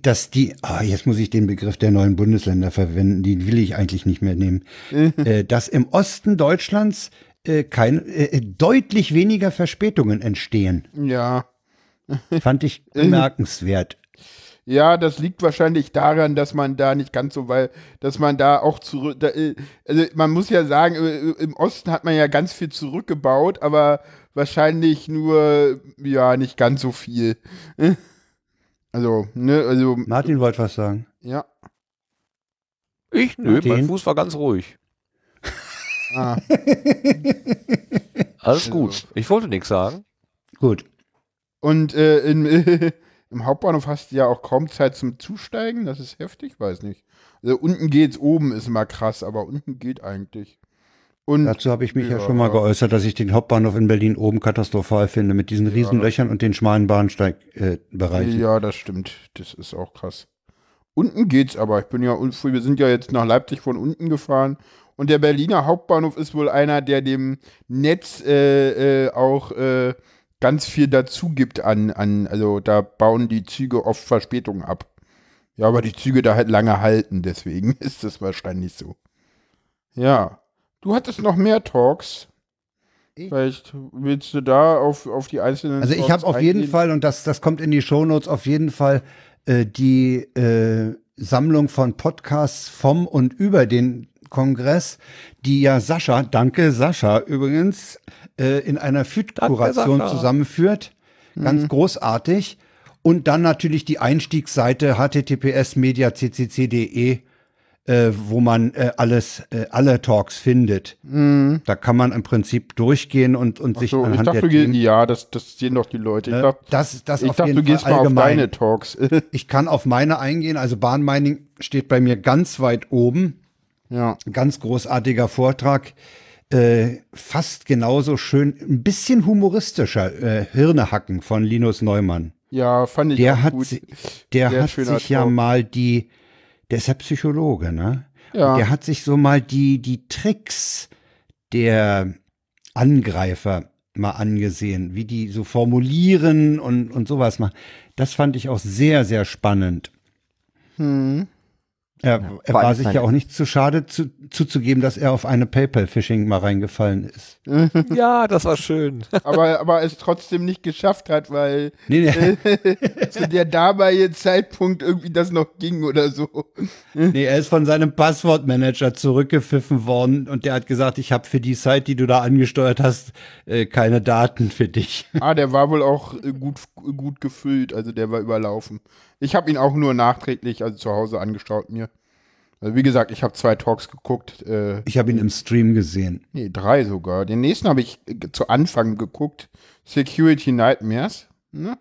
S1: dass die, ah, jetzt muss ich den Begriff der neuen Bundesländer verwenden, den will ich eigentlich nicht mehr nehmen, dass im Osten Deutschlands äh, kein, äh, deutlich weniger Verspätungen entstehen.
S2: Ja.
S1: Fand ich bemerkenswert.
S2: Ja, das liegt wahrscheinlich daran, dass man da nicht ganz so, weil, dass man da auch zurück, da, äh, also man muss ja sagen, äh, im Osten hat man ja ganz viel zurückgebaut, aber wahrscheinlich nur, ja, nicht ganz so viel. Also, ne, also,
S1: Martin wollte was sagen.
S2: ja.
S3: Ich? Nö,
S1: Martin?
S3: mein Fuß war ganz ruhig.
S2: Ah,
S3: Alles
S2: Also.
S3: gut. Ich wollte nichts sagen.
S1: Gut.
S2: und äh, in, äh, im Hauptbahnhof hast du ja auch kaum Zeit zum Zusteigen, das ist heftig, weiß nicht. Also unten geht's, oben ist immer krass, aber unten geht eigentlich. Und
S1: Dazu habe ich mich ja,
S2: Ja.
S1: schon mal geäußert, dass ich den Hauptbahnhof in Berlin oben katastrophal finde, mit diesen riesen Löchern und den schmalen Bahnsteigbereichen. Äh.
S2: Ja, das stimmt. Das ist auch krass. Unten geht's aber. Ich bin ja, wir sind ja jetzt nach Leipzig von unten gefahren. Und der Berliner Hauptbahnhof ist wohl einer, der dem Netz äh, äh, auch äh, ganz viel dazu gibt an, an, also da bauen die Züge oft Verspätungen ab. Ja, aber die Züge da halt lange halten, deswegen ist das wahrscheinlich so. Ja. Du hattest noch mehr Talks.
S1: Ich?
S2: Vielleicht willst du da auf, auf die einzelnen
S1: Also ich habe auf jeden
S2: eingehen?
S1: Fall, und das, das kommt in die Shownotes, auf jeden Fall äh, die äh, Sammlung von Podcasts vom und über den Kongress, die ja Sascha, danke Sascha übrigens, äh, in einer FIT-Kuration zusammenführt. Ganz großartig. Und dann natürlich die Einstiegsseite https mediaccc.de, äh, wo man äh, alles, äh, alle Talks findet. Da kann man im Prinzip durchgehen und, und sich
S2: So, ich
S1: anhand
S2: dachte,
S1: der Themen
S2: ja, das, das sehen doch die Leute. Ich
S1: Ne?
S2: dachte,
S1: Das, das
S2: ich
S1: auf
S2: dachte du gehst
S1: Fall
S2: mal auf
S1: allgemein.
S2: deine Talks.
S1: Ich kann auf meine eingehen. Also Bahnmining steht bei mir ganz weit oben.
S2: ja.
S1: Ganz großartiger Vortrag. Äh, fast genauso schön, ein bisschen humoristischer äh, Hirnehacken von Linus Neumann.
S2: Ja, fand ich
S1: Der
S2: auch
S1: hat,
S2: gut.
S1: der
S2: Sehr
S1: hat sich ja
S2: Talk.
S1: mal die, der ist ja Psychologe, ne?
S2: Ja.
S1: Der hat sich so mal die, die Tricks der Angreifer mal angesehen, wie die so formulieren und, und sowas machen. Das fand ich auch sehr, sehr spannend.
S2: Hm.
S1: Er, er war sich ja auch nicht zu schade zu, zuzugeben, dass er auf eine PayPal-Phishing mal reingefallen ist.
S3: Ja, das war schön.
S2: aber, aber es trotzdem nicht geschafft hat, weil
S1: Nee, nee,
S2: zu der damaligen Zeitpunkt irgendwie das noch ging oder so.
S1: nee, er ist von seinem Passwortmanager zurückgepfiffen worden und der hat gesagt, ich habe für die Site, die du da angesteuert hast, äh, keine Daten für dich.
S2: Ah, der war wohl auch gut, gut gefüllt, also der war überlaufen. Ich habe ihn auch nur nachträglich, also zu Hause angeschaut mir. Also wie gesagt, ich habe zwei Talks geguckt, äh,
S1: Ich habe ihn im Stream gesehen.
S2: nee, drei sogar. Den nächsten habe ich zu Anfang geguckt, Security Nightmares, ne?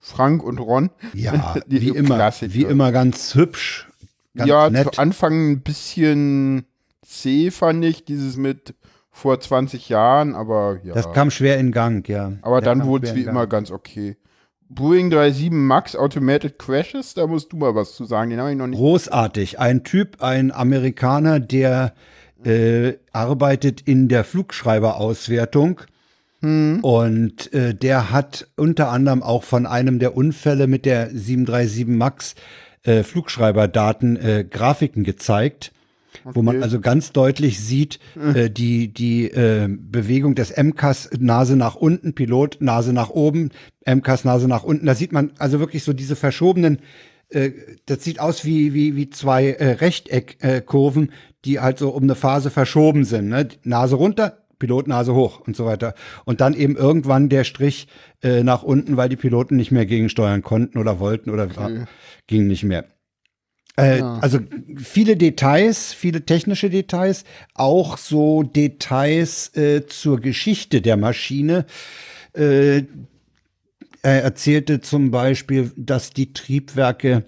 S2: Frank und Ron.
S1: Ja,
S2: Die
S1: wie immer,
S2: Klassiker.
S1: wie immer ganz hübsch, ganz
S2: ja,
S1: nett.
S2: zu Anfang ein bisschen zäh fand ich, dieses mit vor 20 Jahren, aber ja.
S1: Das kam schwer in Gang, ja.
S2: aber
S1: Der
S2: dann wurde es wie immer ganz okay. Boeing 37 Max Automated Crashes, da musst du mal was zu sagen, den habe ich noch nicht.
S1: Großartig. Ein Typ, ein Amerikaner, der äh, arbeitet in der Flugschreiberauswertung. Und äh, der hat unter anderem auch von einem der Unfälle mit der 737 MAX äh, Flugschreiberdaten äh, Grafiken gezeigt, wo man also ganz deutlich sieht, äh, die, die äh, Bewegung des MCAS Nase nach unten, Pilot Nase nach oben, MCAS Nase nach unten. Da sieht man also wirklich so diese verschobenen äh, das sieht aus wie, wie, wie zwei äh, Rechteckkurven, äh, Kurven, die halt so um eine Phase verschoben sind. Ne? Nase runter, Pilotnase hoch und so weiter. Und dann eben irgendwann der Strich äh, nach unten, weil die Piloten nicht mehr gegensteuern konnten oder wollten oder war, ging nicht mehr. Äh,
S2: Ja.
S1: Also viele Details, viele technische Details, auch so Details äh, zur Geschichte der Maschine. Äh, er erzählte zum Beispiel, dass die Triebwerke,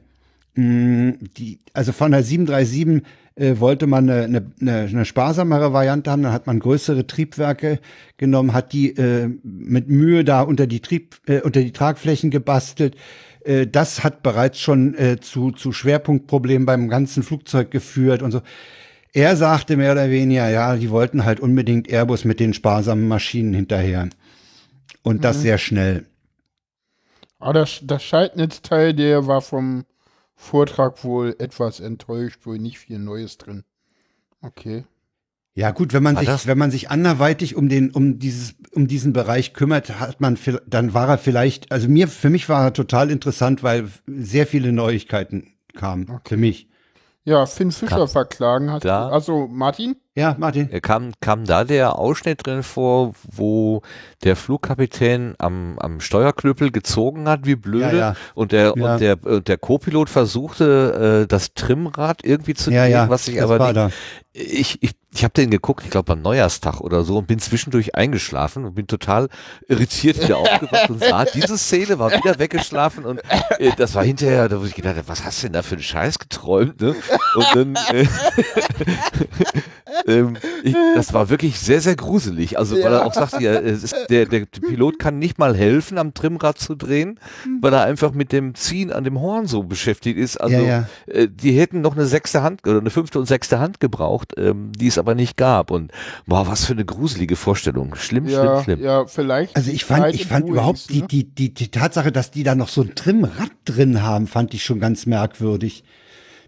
S1: mh, die, also von der 737 äh, wollte man eine, eine, eine, sparsamere Variante haben, dann hat man größere Triebwerke genommen, hat die äh, mit Mühe da unter die Trieb, äh, unter die Tragflächen gebastelt. Äh, das hat bereits schon äh, zu, zu Schwerpunktproblemen beim ganzen Flugzeug geführt und so. Er sagte mehr oder weniger, ja, die wollten halt unbedingt Airbus mit den sparsamen Maschinen hinterher. Und das sehr schnell.
S2: Ah, das, das Schaltnetzteil, der war vom Vortrag wohl etwas enttäuscht, wohl nicht viel Neues drin. Okay.
S1: Ja gut, wenn man
S3: War
S1: sich,
S3: das-
S1: wenn man sich anderweitig um den, um dieses, um diesen Bereich kümmert, hat man, dann war er vielleicht, also mir, für mich war er total interessant, weil sehr viele Neuigkeiten kamen. Für mich.
S2: Ja, Finn Fischer
S3: Kam
S2: verklagen hast
S3: da-
S2: du. Achso, Martin?
S1: Ja, Martin.
S3: Äh, Kam, kam da der Ausschnitt drin vor, wo der Flugkapitän am, am Steuerklöppel gezogen hat, wie blöde,
S1: Ja, ja.
S3: und der
S1: Ja.
S3: und der und der Co-Pilot versuchte äh, das Trimmrad irgendwie zu
S1: Ja, ja.
S3: was sich
S1: das
S3: aber nicht,
S1: da.
S3: ich ich ich habe den geguckt, ich glaube am Neujahrstag oder so und bin zwischendurch eingeschlafen und bin total irritiert wieder aufgewacht und sah diese Szene, war wieder weggeschlafen und äh, das war hinterher, da wo ich gedacht was hast du denn da für einen Scheiß geträumt, ne? Und dann äh, ähm, ich, das war wirklich sehr, sehr gruselig. Also, weil er auch sagte, ja, es ist, der, der Pilot kann nicht mal helfen, am Trimrad zu drehen, weil er einfach mit dem Ziehen an dem Horn so beschäftigt ist. Also,
S1: Ja, ja.
S3: Äh, die hätten noch eine sechste Hand oder eine fünfte und sechste Hand gebraucht, ähm, die es aber nicht gab. Und boah, was für eine gruselige Vorstellung. Schlimm,
S2: Ja,
S3: schlimm, schlimm.
S2: ja, vielleicht.
S1: Also ich fand, ich fand überhaupt
S2: ist,
S1: die,
S2: ne?
S1: die, die, die Tatsache, dass die da noch so ein Trimmrad drin haben, fand ich schon ganz merkwürdig.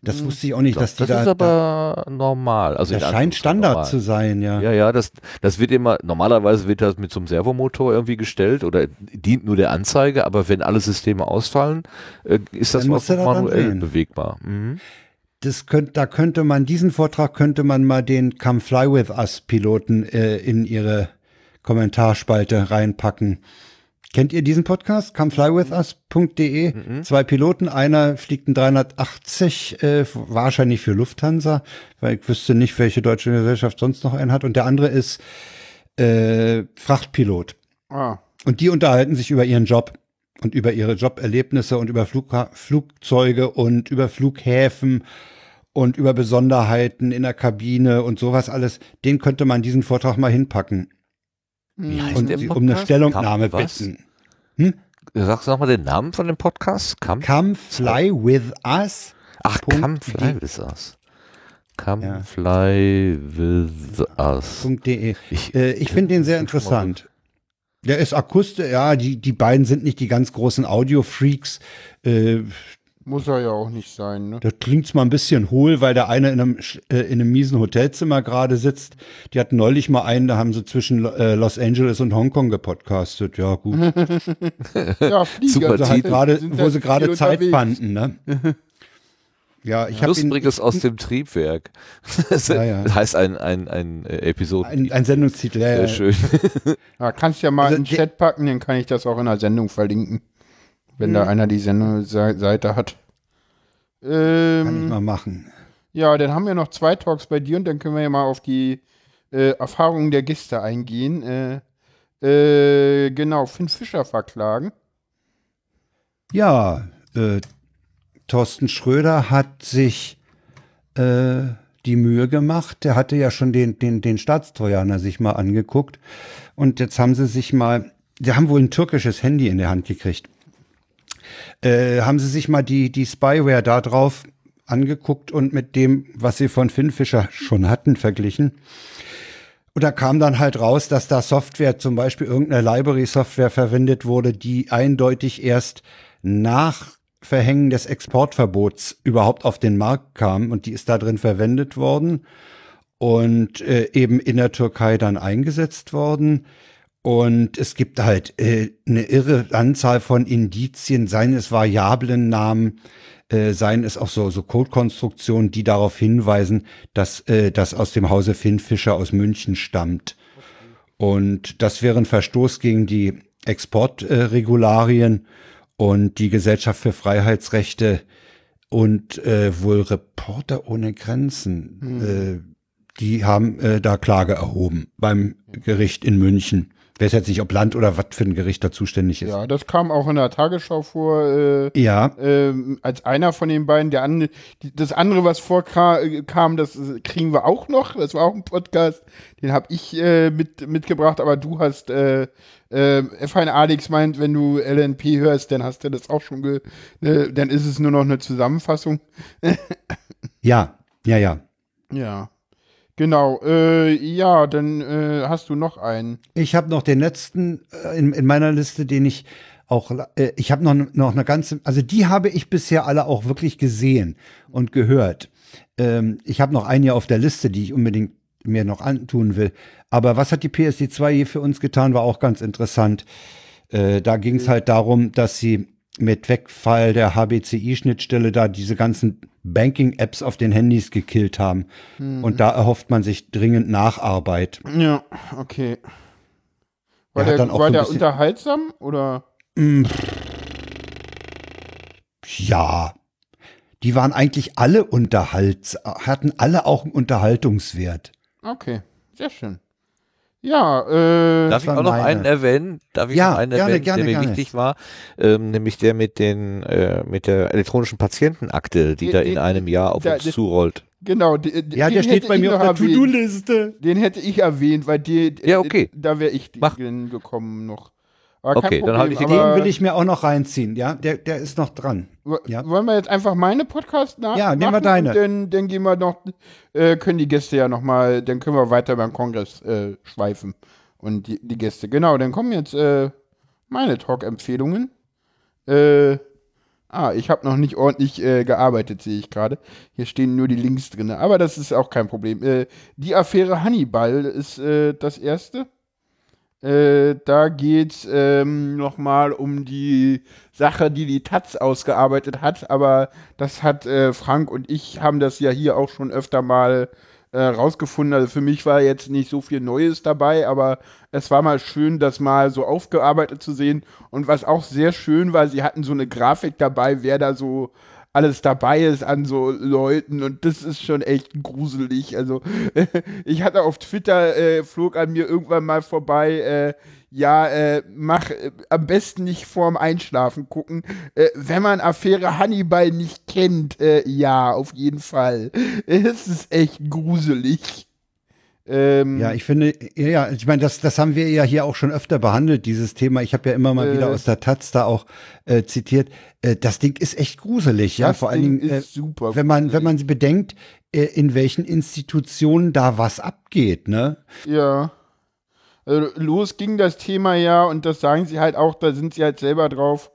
S1: Das wusste ich auch nicht, dass die
S3: das
S1: da,
S3: ist aber normal. Also
S1: da das scheint Standard
S3: normal.
S1: zu sein, ja.
S3: Ja, ja, das, das wird immer, normalerweise wird das mit so einem Servomotor irgendwie gestellt oder dient nur der Anzeige, aber wenn alle Systeme ausfallen, äh, ist das auch
S1: da
S3: manuell bewegbar. Mhm.
S1: Das könnte, da könnte man, diesen Vortrag könnte man mal den Come Fly With Us Piloten äh, in ihre Kommentarspalte reinpacken. Kennt ihr diesen Podcast? comeflywithus.de.
S3: Mhm.
S1: Zwei Piloten, einer fliegt ein 380, äh, wahrscheinlich für Lufthansa, weil ich wüsste nicht, welche deutsche Gesellschaft sonst noch einen hat. Und der andere ist äh, Frachtpilot.
S2: Ah,
S1: Und die unterhalten sich über ihren Job und über ihre Joberlebnisse und über Flug Flugzeuge und über Flughäfen und über Besonderheiten in der Kabine und sowas alles. Den könnte man diesen Vortrag mal hinpacken
S3: Wie heißt
S1: und
S3: der Podcast?
S1: um eine Stellungnahme
S3: Kam- was?
S1: Bitten.
S3: Sagst du nochmal den Namen von dem Podcast? Come,
S1: Come fly with us.
S3: Ach,
S1: Punkt
S3: Come
S1: D.
S3: Fly With Us. Come
S1: Ja.
S3: Fly With Us.
S1: .de.
S3: Ich,
S1: Äh, ich finde den sehr interessant. Der ist akustisch, ja, die, die beiden sind nicht die ganz großen Audio-Freaks. Äh,
S2: muss er ja auch nicht sein, ne?
S1: Da klingt's mal ein bisschen hohl, weil der eine in einem, äh, in einem miesen Hotelzimmer gerade sitzt. Die hatten neulich mal einen, da haben sie zwischen äh, Los Angeles und Hongkong gepodcastet. Ja, gut.
S2: Ja, Flieger.
S3: Super
S1: Also halt
S2: Sind
S1: wo sie gerade Zeit
S2: unterwegs.
S1: fanden, ne? Ja, ich habe
S3: Lustiges aus dem Triebwerk. Das
S1: Ja, ja.
S3: heißt ein, ein, ein äh, Episode.
S1: ein, ein Sendungstitel. Ja,
S3: Sehr
S1: ja.
S3: schön.
S2: Ja, kannst ja mal
S1: Also
S2: in den Chat packen, dann kann ich das auch in der Sendung verlinken. Wenn da einer die Sendungsseite hat.
S1: Kann ich
S2: Ähm,
S1: mal machen.
S2: ja, dann haben wir noch zwei Talks bei dir und dann können wir ja mal auf die äh, Erfahrungen der Gäste eingehen. Äh, äh, genau, Finn Fischer verklagen.
S1: Ja, äh, Thorsten Schröder hat sich äh, die Mühe gemacht. Der hatte ja schon den, den, den Staatstrojaner sich mal angeguckt. Und jetzt haben sie sich mal, die haben wohl ein türkisches Handy in der Hand gekriegt. Äh, haben sie sich mal die, die Spyware da drauf angeguckt und mit dem, was sie von Finn Fischer schon hatten, verglichen. Und da kam dann halt raus, dass da Software, zum Beispiel irgendeine Library-Software verwendet wurde, die eindeutig erst nach Verhängen des Exportverbots überhaupt auf den Markt kam und die ist da drin verwendet worden und äh, eben in der Türkei dann eingesetzt worden. Und es gibt halt äh, eine irre Anzahl von Indizien, seien es variablen Namen, äh, seien es auch so, so Codekonstruktionen, die darauf hinweisen, dass äh, das aus dem Hause Finn Fischer aus München stammt. Und das wäre ein Verstoß gegen die Exportregularien und die Gesellschaft für Freiheitsrechte und äh, wohl Reporter ohne Grenzen. Äh, die haben äh, da Klage erhoben beim Gericht in München. Weiß jetzt nicht, ob Land oder was für ein Gericht da zuständig ist.
S2: Ja, das kam auch in der Tagesschau vor. Äh,
S1: Ja,
S2: ähm, als einer von den beiden, der andere, das andere, was vorkam, das äh, kriegen wir auch noch. Das war auch ein Podcast, den habe ich äh, mit, mitgebracht, aber du hast, äh, äh, F1 Alex meint, wenn du LNP hörst, dann hast du das auch schon, ge ne, dann ist es nur noch eine Zusammenfassung.
S1: ja, ja, ja.
S2: Ja. Genau, äh, ja, dann äh, hast du noch einen.
S1: Ich habe noch den letzten äh, in, in meiner Liste, den ich auch, äh, ich habe noch, noch eine ganze, also die habe ich bisher alle auch wirklich gesehen und gehört. Ähm, ich habe noch einen hier auf der Liste, die ich unbedingt mir noch antun will. Aber was hat die PSD2 hier für uns getan, war auch ganz interessant. Äh, da ging es halt darum, dass sie mit Wegfall der HBCI-Schnittstelle da diese ganzen Banking-Apps auf den Handys gekillt haben. Und da erhofft man sich dringend Nacharbeit.
S2: Ja, okay. War
S1: Der
S2: der, war
S1: so
S2: der unterhaltsam oder?
S1: Ja, die waren eigentlich alle unterhalts, hatten alle auch einen Unterhaltungswert.
S2: Okay, sehr schön. Ja, äh,
S3: Darf ich
S1: war
S3: auch noch
S1: meine.
S3: einen erwähnen? Darf ich
S1: Ja,
S3: noch einen
S1: gerne,
S3: erwähnen,
S1: gerne,
S3: der mir
S1: gerne.
S3: wichtig war? Ähm, nämlich der mit den äh, mit der elektronischen Patientenakte, die
S2: Die-
S3: da
S2: die-
S3: in einem Jahr auf
S2: da-
S3: uns
S2: die-
S3: zurollt.
S2: Genau,
S1: Ja, der steht bei mir
S2: noch
S1: auf der. To-Do-Liste.
S2: Den hätte ich erwähnt, weil die,
S3: Ja, okay.
S2: da wäre ich
S3: Mach.
S2: gekommen noch. Aber
S3: Okay, dann halte ich den-
S1: Den will ich mir auch noch reinziehen, ja. Der, der ist noch dran. ja.
S2: Wollen wir jetzt einfach meine Podcast nach
S1: Ja, nehmen wir deine.
S2: Dann, dann gehen wir noch, äh, können die Gäste ja noch mal, dann können wir weiter beim Kongress äh, schweifen. Und die, die Gäste. Genau, dann kommen jetzt äh, meine Talk-Empfehlungen. Äh, ah, ich habe noch nicht ordentlich äh, gearbeitet, sehe ich gerade. Hier stehen nur die Links drin. Aber das ist auch kein Problem. Äh, die Affäre Hannibal ist äh, das erste. Äh, da geht es ähm, nochmal um die Sache, die die Taz ausgearbeitet hat. Aber das hat äh, Frank und ich haben das ja hier auch schon öfter mal äh, rausgefunden. Also für mich war jetzt nicht so viel Neues dabei, aber es war mal schön, das mal so aufgearbeitet zu sehen. Und was auch sehr schön war, sie hatten so eine Grafik dabei, wer da so alles dabei ist an so Leuten und das ist schon echt gruselig. Also ich hatte auf Twitter, äh, flog an mir irgendwann mal vorbei, äh, ja, äh, mach äh, am besten nicht vorm Einschlafen gucken. Äh, wenn man Affäre Hannibal nicht kennt, äh, ja, auf jeden Fall. Es ist echt gruselig. Ähm,
S1: Ja, ich finde, ja, ja, ich meine, das, das haben wir ja hier auch schon öfter behandelt, dieses Thema. Ich habe ja immer mal
S2: Äh.
S1: wieder aus der Taz da auch äh, zitiert. Äh, das Ding ist echt gruselig, ja. Vor allen
S2: Ding
S1: Dingen, äh,
S2: super.
S1: wenn man, wenn man bedenkt, äh, in welchen Institutionen da was abgeht, ne?
S2: Ja. Also, los ging das Thema ja und das sagen sie halt auch, da sind sie halt selber drauf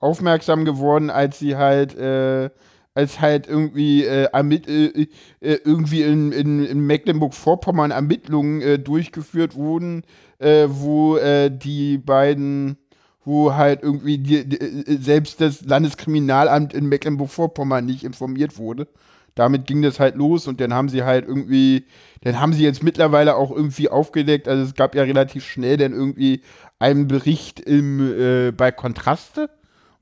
S2: aufmerksam geworden, als sie halt, äh, als halt irgendwie, äh, ermitt, äh, äh, irgendwie in, in, in Mecklenburg-Vorpommern Ermittlungen äh, durchgeführt wurden, äh, wo äh, die beiden, wo halt irgendwie die, die, äh, selbst das Landeskriminalamt in Mecklenburg-Vorpommern nicht informiert wurde damit ging das halt los und dann haben sie halt irgendwie, dann haben sie jetzt mittlerweile auch irgendwie aufgedeckt, also es gab ja relativ schnell dann irgendwie einen Bericht im, äh, bei Kontraste.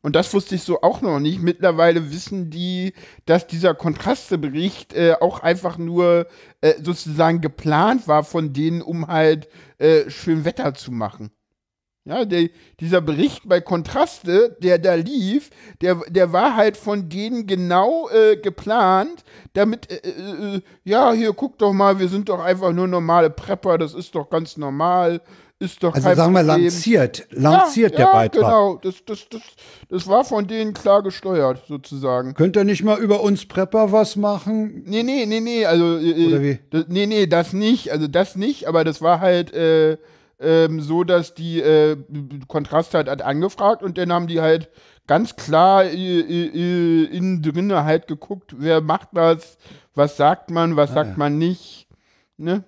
S2: Und das wusste ich so auch noch nicht. Mittlerweile wissen die, dass dieser Kontraste-Bericht äh, auch einfach nur äh, sozusagen geplant war von denen, um halt äh, schön Wetter zu machen. Ja, der, dieser Bericht bei Kontraste, der da lief, der, der war halt von denen genau äh, geplant, damit, äh, äh, ja, hier guck doch mal, wir sind doch einfach nur normale Prepper, das ist doch ganz normal, ist doch
S1: Also sagen wir lanciert, lanciert
S2: ja,
S1: der
S2: ja,
S1: Beitrag.
S2: genau, das, das, das, das war von denen klar gesteuert, sozusagen.
S1: Könnt ihr nicht mal über uns Prepper was machen?
S2: Nee, nee, nee, nee, also. Äh,
S1: Oder wie?
S2: Das, nee, nee, das nicht, also das nicht, aber das war halt äh, ähm, so, dass die äh, Kontrast halt hat angefragt und dann haben die halt ganz klar äh, äh, innen drinne halt geguckt, wer macht das, was sagt man, was sagt
S1: ja.
S2: man nicht, ne?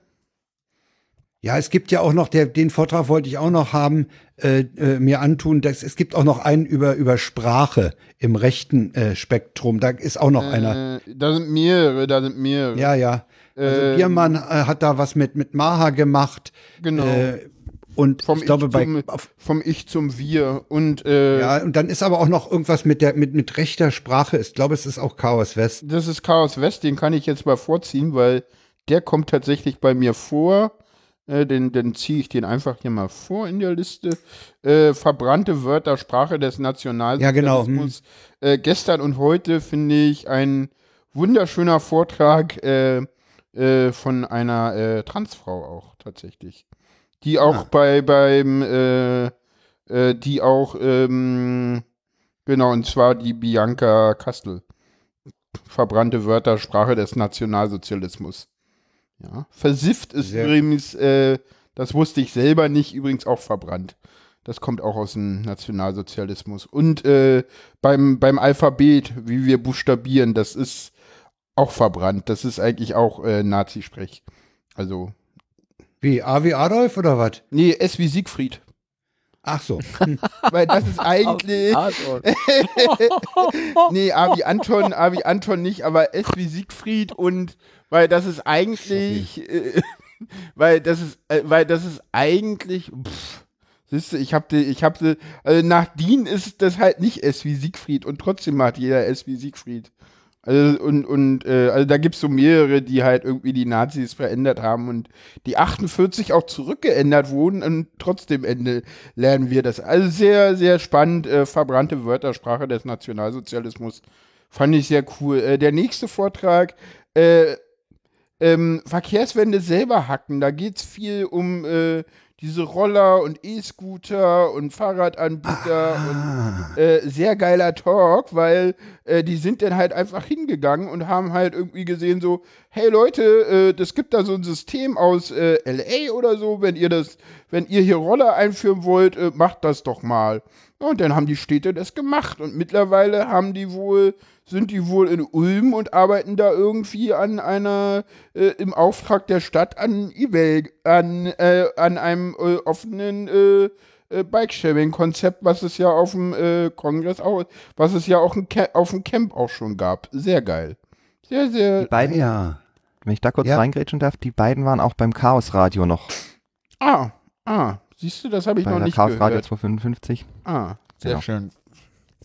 S1: Ja, es gibt ja auch noch, der, den Vortrag wollte ich auch noch haben, äh, äh, mir antun. Das, es gibt auch noch einen über, über Sprache im rechten äh, Spektrum. Da ist auch noch einer.
S2: Äh, da sind mehrere, da sind mehrere.
S1: Ja, ja. Also
S2: Ähm,
S1: Biermann äh, hat da was mit, mit Maha gemacht.
S2: Genau.
S1: Äh, und
S2: vom,
S1: ich glaube,
S2: ich
S1: bei,
S2: zum,
S1: auf,
S2: vom Ich zum Wir und äh,
S1: ja, und dann ist aber auch noch irgendwas mit der, mit, mit rechter Sprache. Ich glaube, es ist auch Chaos West.
S2: Das ist Chaos West, den kann ich jetzt mal vorziehen, weil der kommt tatsächlich bei mir vor. Äh, den ziehe ich den einfach hier mal vor in der Liste. Äh, verbrannte Wörter, Sprache des Nationalsozialismus.
S1: Ja, genau,
S2: Äh, gestern und heute finde ich ein wunderschöner Vortrag äh, äh, von einer Transfrau auch tatsächlich. Die auch
S1: Ah.
S2: bei beim die auch ähm, genau und zwar die Bianca Kastel verbrannte Wörter, Sprache des Nationalsozialismus. Ja. Versifft ist
S1: Sehr-
S2: übrigens, äh, das wusste ich selber nicht, übrigens auch verbrannt. Das kommt auch aus dem Nationalsozialismus. Und äh, beim, beim Alphabet, wie wir buchstabieren, das ist auch verbrannt. Das ist eigentlich auch äh, Nazisprech. Also,
S1: Wie, A wie Adolf oder was?
S2: nee, S wie Siegfried.
S1: Ach so.
S2: Weil das ist eigentlich. nee, A wie Anton, A wie Anton nicht, aber S wie Siegfried und weil das ist eigentlich, äh, weil das ist, äh, weil das ist eigentlich, pff, siehst du, ich hab die, ich hab die, also nach Dien ist das halt nicht S wie Siegfried und trotzdem macht jeder S wie Siegfried. Also, und, und, äh, also da gibt's so mehrere, die halt irgendwie die Nazis verändert haben und die 48 auch zurückgeändert wurden und trotzdem Ende lernen wir das. Also sehr, sehr spannend, äh, verbrannte Wörtersprache des Nationalsozialismus. Fand ich sehr cool. Äh, der nächste Vortrag äh, ähm, Verkehrswende selber hacken. Da geht es viel um äh, diese Roller und E-Scooter und Fahrradanbieter
S1: Ah.
S2: und äh, sehr geiler Talk, weil äh, die sind dann halt einfach hingegangen und haben halt irgendwie gesehen so, hey Leute, äh, das gibt da so ein System aus äh, LA oder so, wenn ihr das, wenn ihr hier Roller einführen wollt, äh, macht das doch mal. Ja, und dann haben die Städte das gemacht und mittlerweile haben die wohl, sind die wohl in Ulm und arbeiten da irgendwie an einer, äh, im Auftrag der Stadt an eBay, an, äh, an einem äh, offenen äh, äh, Bike-Sharing-Konzept, was es ja auf dem äh, Kongress auch, was es ja auch auf dem Camp auch schon gab. Sehr geil. Sehr,
S4: Die
S2: sehr.
S4: beiden,
S1: Ja.
S4: wenn ich da kurz
S1: Ja.
S4: reingrätschen darf, die beiden waren auch beim Chaos Radio noch.
S2: Ah, ah. Siehst du, das habe ich
S4: bei
S2: noch nicht
S4: Chaos Radio
S2: gehört.
S4: 255.
S2: Ah, sehr
S4: Genau.
S2: schön.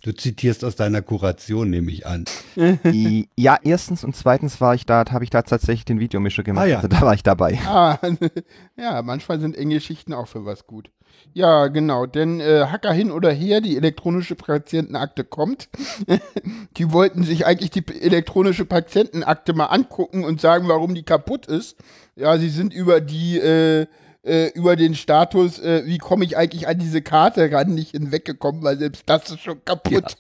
S1: Du zitierst aus deiner Kuration, nehme ich an.
S4: Ja, erstens und zweitens war ich da, habe ich da tatsächlich den Videomischer gemacht.
S1: Ah, ja.
S4: Also da war ich dabei.
S2: Ah, ja, manchmal sind enge Geschichten auch für was gut. Ja, genau, denn äh, Hacker hin oder her, die elektronische Patientenakte kommt. die wollten sich eigentlich die elektronische Patientenakte mal angucken und sagen, warum die kaputt ist. Ja, sie sind über die, äh, äh, über den Status, äh, wie komme ich eigentlich an diese Karte ran, nicht hinweggekommen, weil selbst das ist schon kaputt.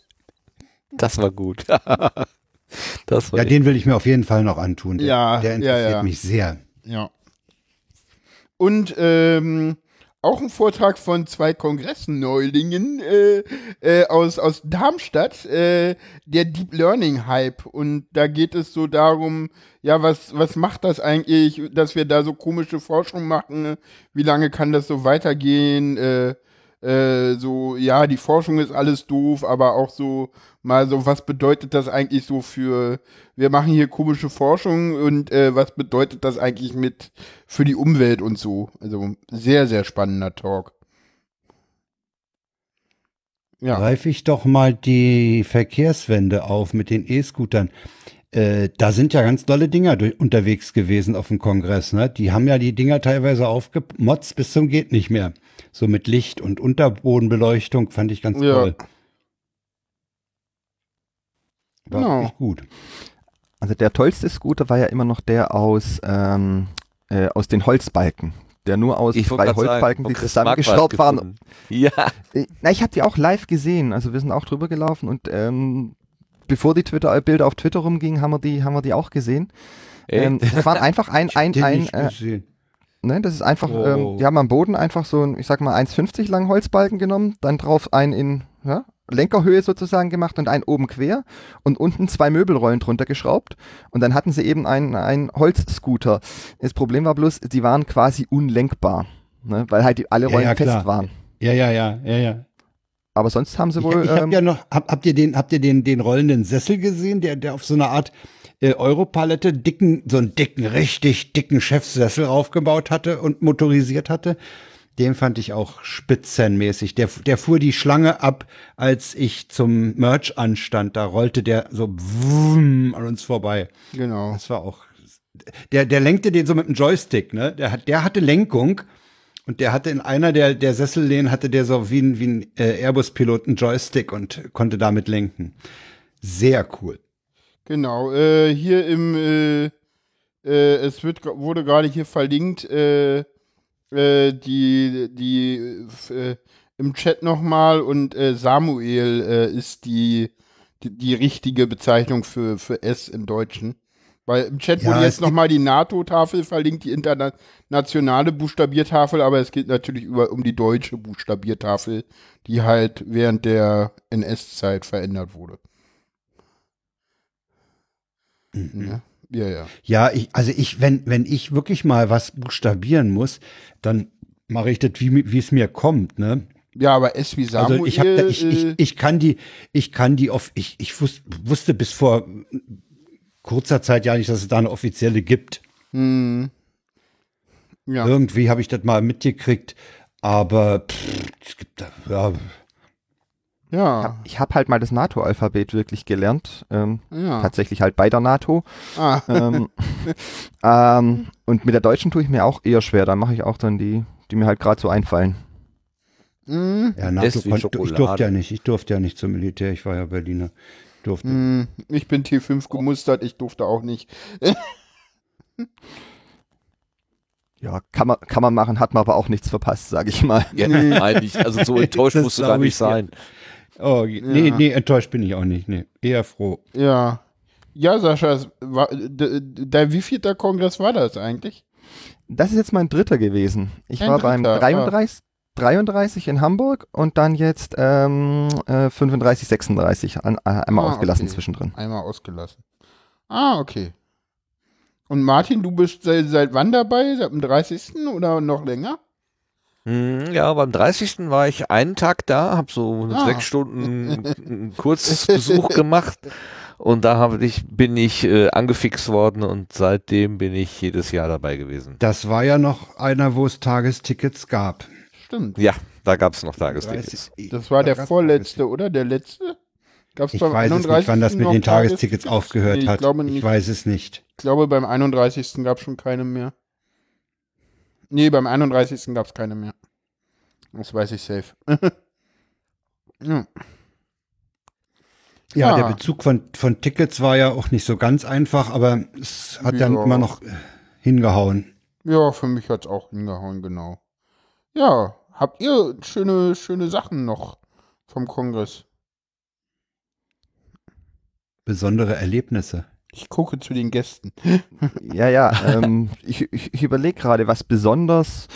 S3: Das war gut. das war
S1: Ja, den will ich mir auf jeden Fall noch antun. Der,
S2: Ja,
S1: der
S2: ja,
S1: interessiert
S2: ja.
S1: mich sehr.
S2: Ja. Und ähm, auch ein Vortrag von zwei Kongressneulingen äh, äh, aus, aus Darmstadt, äh, der Deep Learning Hype. Und da geht es so darum, ja, was, was macht das eigentlich, dass wir da so komische Forschung machen? Wie lange kann das so weitergehen? Äh, äh, so, ja, die Forschung ist alles doof, aber auch so mal so, was bedeutet das eigentlich so für, wir machen hier komische Forschung und äh, was bedeutet das eigentlich mit für die Umwelt und so. Also sehr, sehr spannender Talk. Ja.
S1: Greife ich doch mal die Verkehrswende auf mit den E-Scootern. Äh, da sind ja ganz tolle Dinger durch, unterwegs gewesen auf dem Kongress. Ne? Die haben ja die Dinger teilweise aufgemotzt bis zum geht nicht mehr. So mit Licht und Unterbodenbeleuchtung fand ich ganz
S2: Ja.
S1: toll. War
S2: Genau.
S1: wirklich gut.
S4: Also der tollste Scooter war ja immer noch der aus, ähm, äh, aus den Holzbalken. Der nur aus
S3: Ich
S4: drei
S3: sagen,
S4: Holzbalken,
S3: von
S4: die zusammengeschraubt waren.
S3: Ja,
S4: Äh, Na, ich habe die auch live gesehen. Also wir sind auch drüber gelaufen und ähm, bevor die Twitter Bilder auf Twitter rumgingen, haben wir die, haben wir die auch gesehen. Ähm, das waren einfach ein, ein, ein, äh, ne, das ist einfach,
S1: Oh.
S4: ähm, die haben am Boden einfach so ein, ich sag mal, 1,50 langen Holzbalken genommen, dann drauf einen in ja, Lenkerhöhe sozusagen gemacht und einen oben quer und unten zwei Möbelrollen drunter geschraubt und dann hatten sie eben einen, einen Holzscooter. Das Problem war bloß, die waren quasi unlenkbar, ne, weil halt die, alle
S1: Ja,
S4: Rollen
S1: ja,
S4: fest
S1: klar.
S4: waren.
S1: Ja, ja, ja, ja, ja.
S4: Aber sonst haben sie
S1: Ich,
S4: wohl.
S1: ich habe
S4: ähm,
S1: ja noch, hab, habt ihr den, habt ihr den, den rollenden Sessel gesehen, der, der auf so einer Art äh, Europalette dicken, so einen dicken, richtig dicken Chefsessel aufgebaut hatte und motorisiert hatte? Den fand ich auch spitzenmäßig. Der, der fuhr die Schlange ab, als ich zum Merch anstand. Da rollte der so an uns vorbei.
S2: Genau.
S1: Das war auch. Der, der lenkte den so mit dem Joystick, ne? Der, der hatte Lenkung und der hatte in einer der, der Sessellehnen hatte der so wie ein, wie ein äh, Airbus-Pilot einen Joystick und konnte damit lenken. Sehr cool.
S2: Genau. Äh, hier im, äh, äh, es wird, wurde gerade hier verlinkt, äh, äh, die, die, im Chat nochmal und Samuel ist die, die, die richtige Bezeichnung für, für S im Deutschen. Weil im Chat
S1: Ja,
S2: wurde jetzt nochmal die NATO-Tafel verlinkt, die internationale Buchstabiertafel, aber es geht natürlich über, um die deutsche Buchstabiertafel, die halt während der NS-Zeit verändert wurde. Ja, ja. ja.
S1: Ja, ich, also ich, wenn, wenn ich wirklich mal was buchstabieren muss, dann mache ich das, wie, wie es mir kommt, ne?
S2: Ja, aber S wie Samuel.
S1: Also ich habe, ich,
S2: äh,
S1: ich, ich kann die, ich kann die auf, ich, ich wus- wusste bis vor kurzer Zeit ja nicht, dass es da eine offizielle gibt.
S2: hm. Ja.
S1: Irgendwie habe ich das mal mitgekriegt, aber pff, es gibt da, ja,
S2: Ja.
S4: Ich habe halt mal das NATO-Alphabet wirklich gelernt. Ähm,
S2: Ja.
S4: Tatsächlich halt bei der NATO.
S2: Ah.
S4: ähm, ähm, und mit der deutschen tue ich mir auch eher schwer. Da mache ich auch dann die, die mir halt gerade so einfallen.
S2: Hm.
S1: ja NATO ich durfte ja nicht, ich durfte ja nicht zum Militär, ich war ja Berliner. Durfte.
S2: Hm, ich bin T5 gemustert, ich durfte auch nicht.
S4: Ja, kann man, kann man machen, hat man aber auch nichts verpasst, sage ich mal.
S3: Ja, nein, ich, also so enttäuscht musst du gar nicht sein.
S1: Oh, nee,
S2: Ja.
S1: nee, enttäuscht bin ich auch nicht. Nee, eher froh.
S2: Ja. Ja, Sascha, war, dein wievierter Kongress war das eigentlich?
S4: Das ist jetzt mein dritter gewesen. Ich
S2: Ein
S4: war beim
S2: dritter, ah.
S4: 33, 33 in Hamburg und dann jetzt ähm, äh, 35, 36. An, äh, einmal
S2: Ah,
S4: ausgelassen
S2: okay.
S4: zwischendrin.
S2: Einmal ausgelassen. Ah, okay. Und Martin, du bist seit, seit wann dabei? Seit dem 30. oder noch länger?
S3: Hm, Ja, beim 30. war ich einen Tag da, habe so
S2: Ah.
S3: sechs Stunden einen Kurzbesuch gemacht und da hab ich, bin ich äh, angefixt worden und seitdem bin ich jedes Jahr dabei gewesen.
S1: Das war ja noch einer, wo es Tagestickets gab.
S2: Stimmt.
S3: Ja, da gab es noch Tagestickets.
S1: 30
S2: Das war
S1: da
S2: der vorletzte, oder? Der letzte? Gab's
S1: Ich weiß es
S2: 31.
S1: nicht, wann das mit den Tagestickets aufgehört
S2: Nee, ich
S1: hat.
S2: glaube
S1: Ich
S2: nicht.
S1: weiß es nicht.
S2: Ich glaube, beim 31. gab es schon keine mehr. Nee, beim 31. gab es keine mehr. Das weiß ich safe. ja.
S1: Ja,
S2: Ja.
S1: der Bezug von, von Tickets war ja auch nicht so ganz einfach, aber es hat dann
S2: Ja.
S1: immer noch hingehauen.
S2: ja, für mich hat es auch hingehauen, genau. Ja, habt ihr schöne, schöne Sachen noch vom Kongress?
S1: Besondere Erlebnisse.
S2: Ich gucke zu den Gästen.
S4: Ja, ja, ähm, ich, ich, ich überlege gerade, was besonders.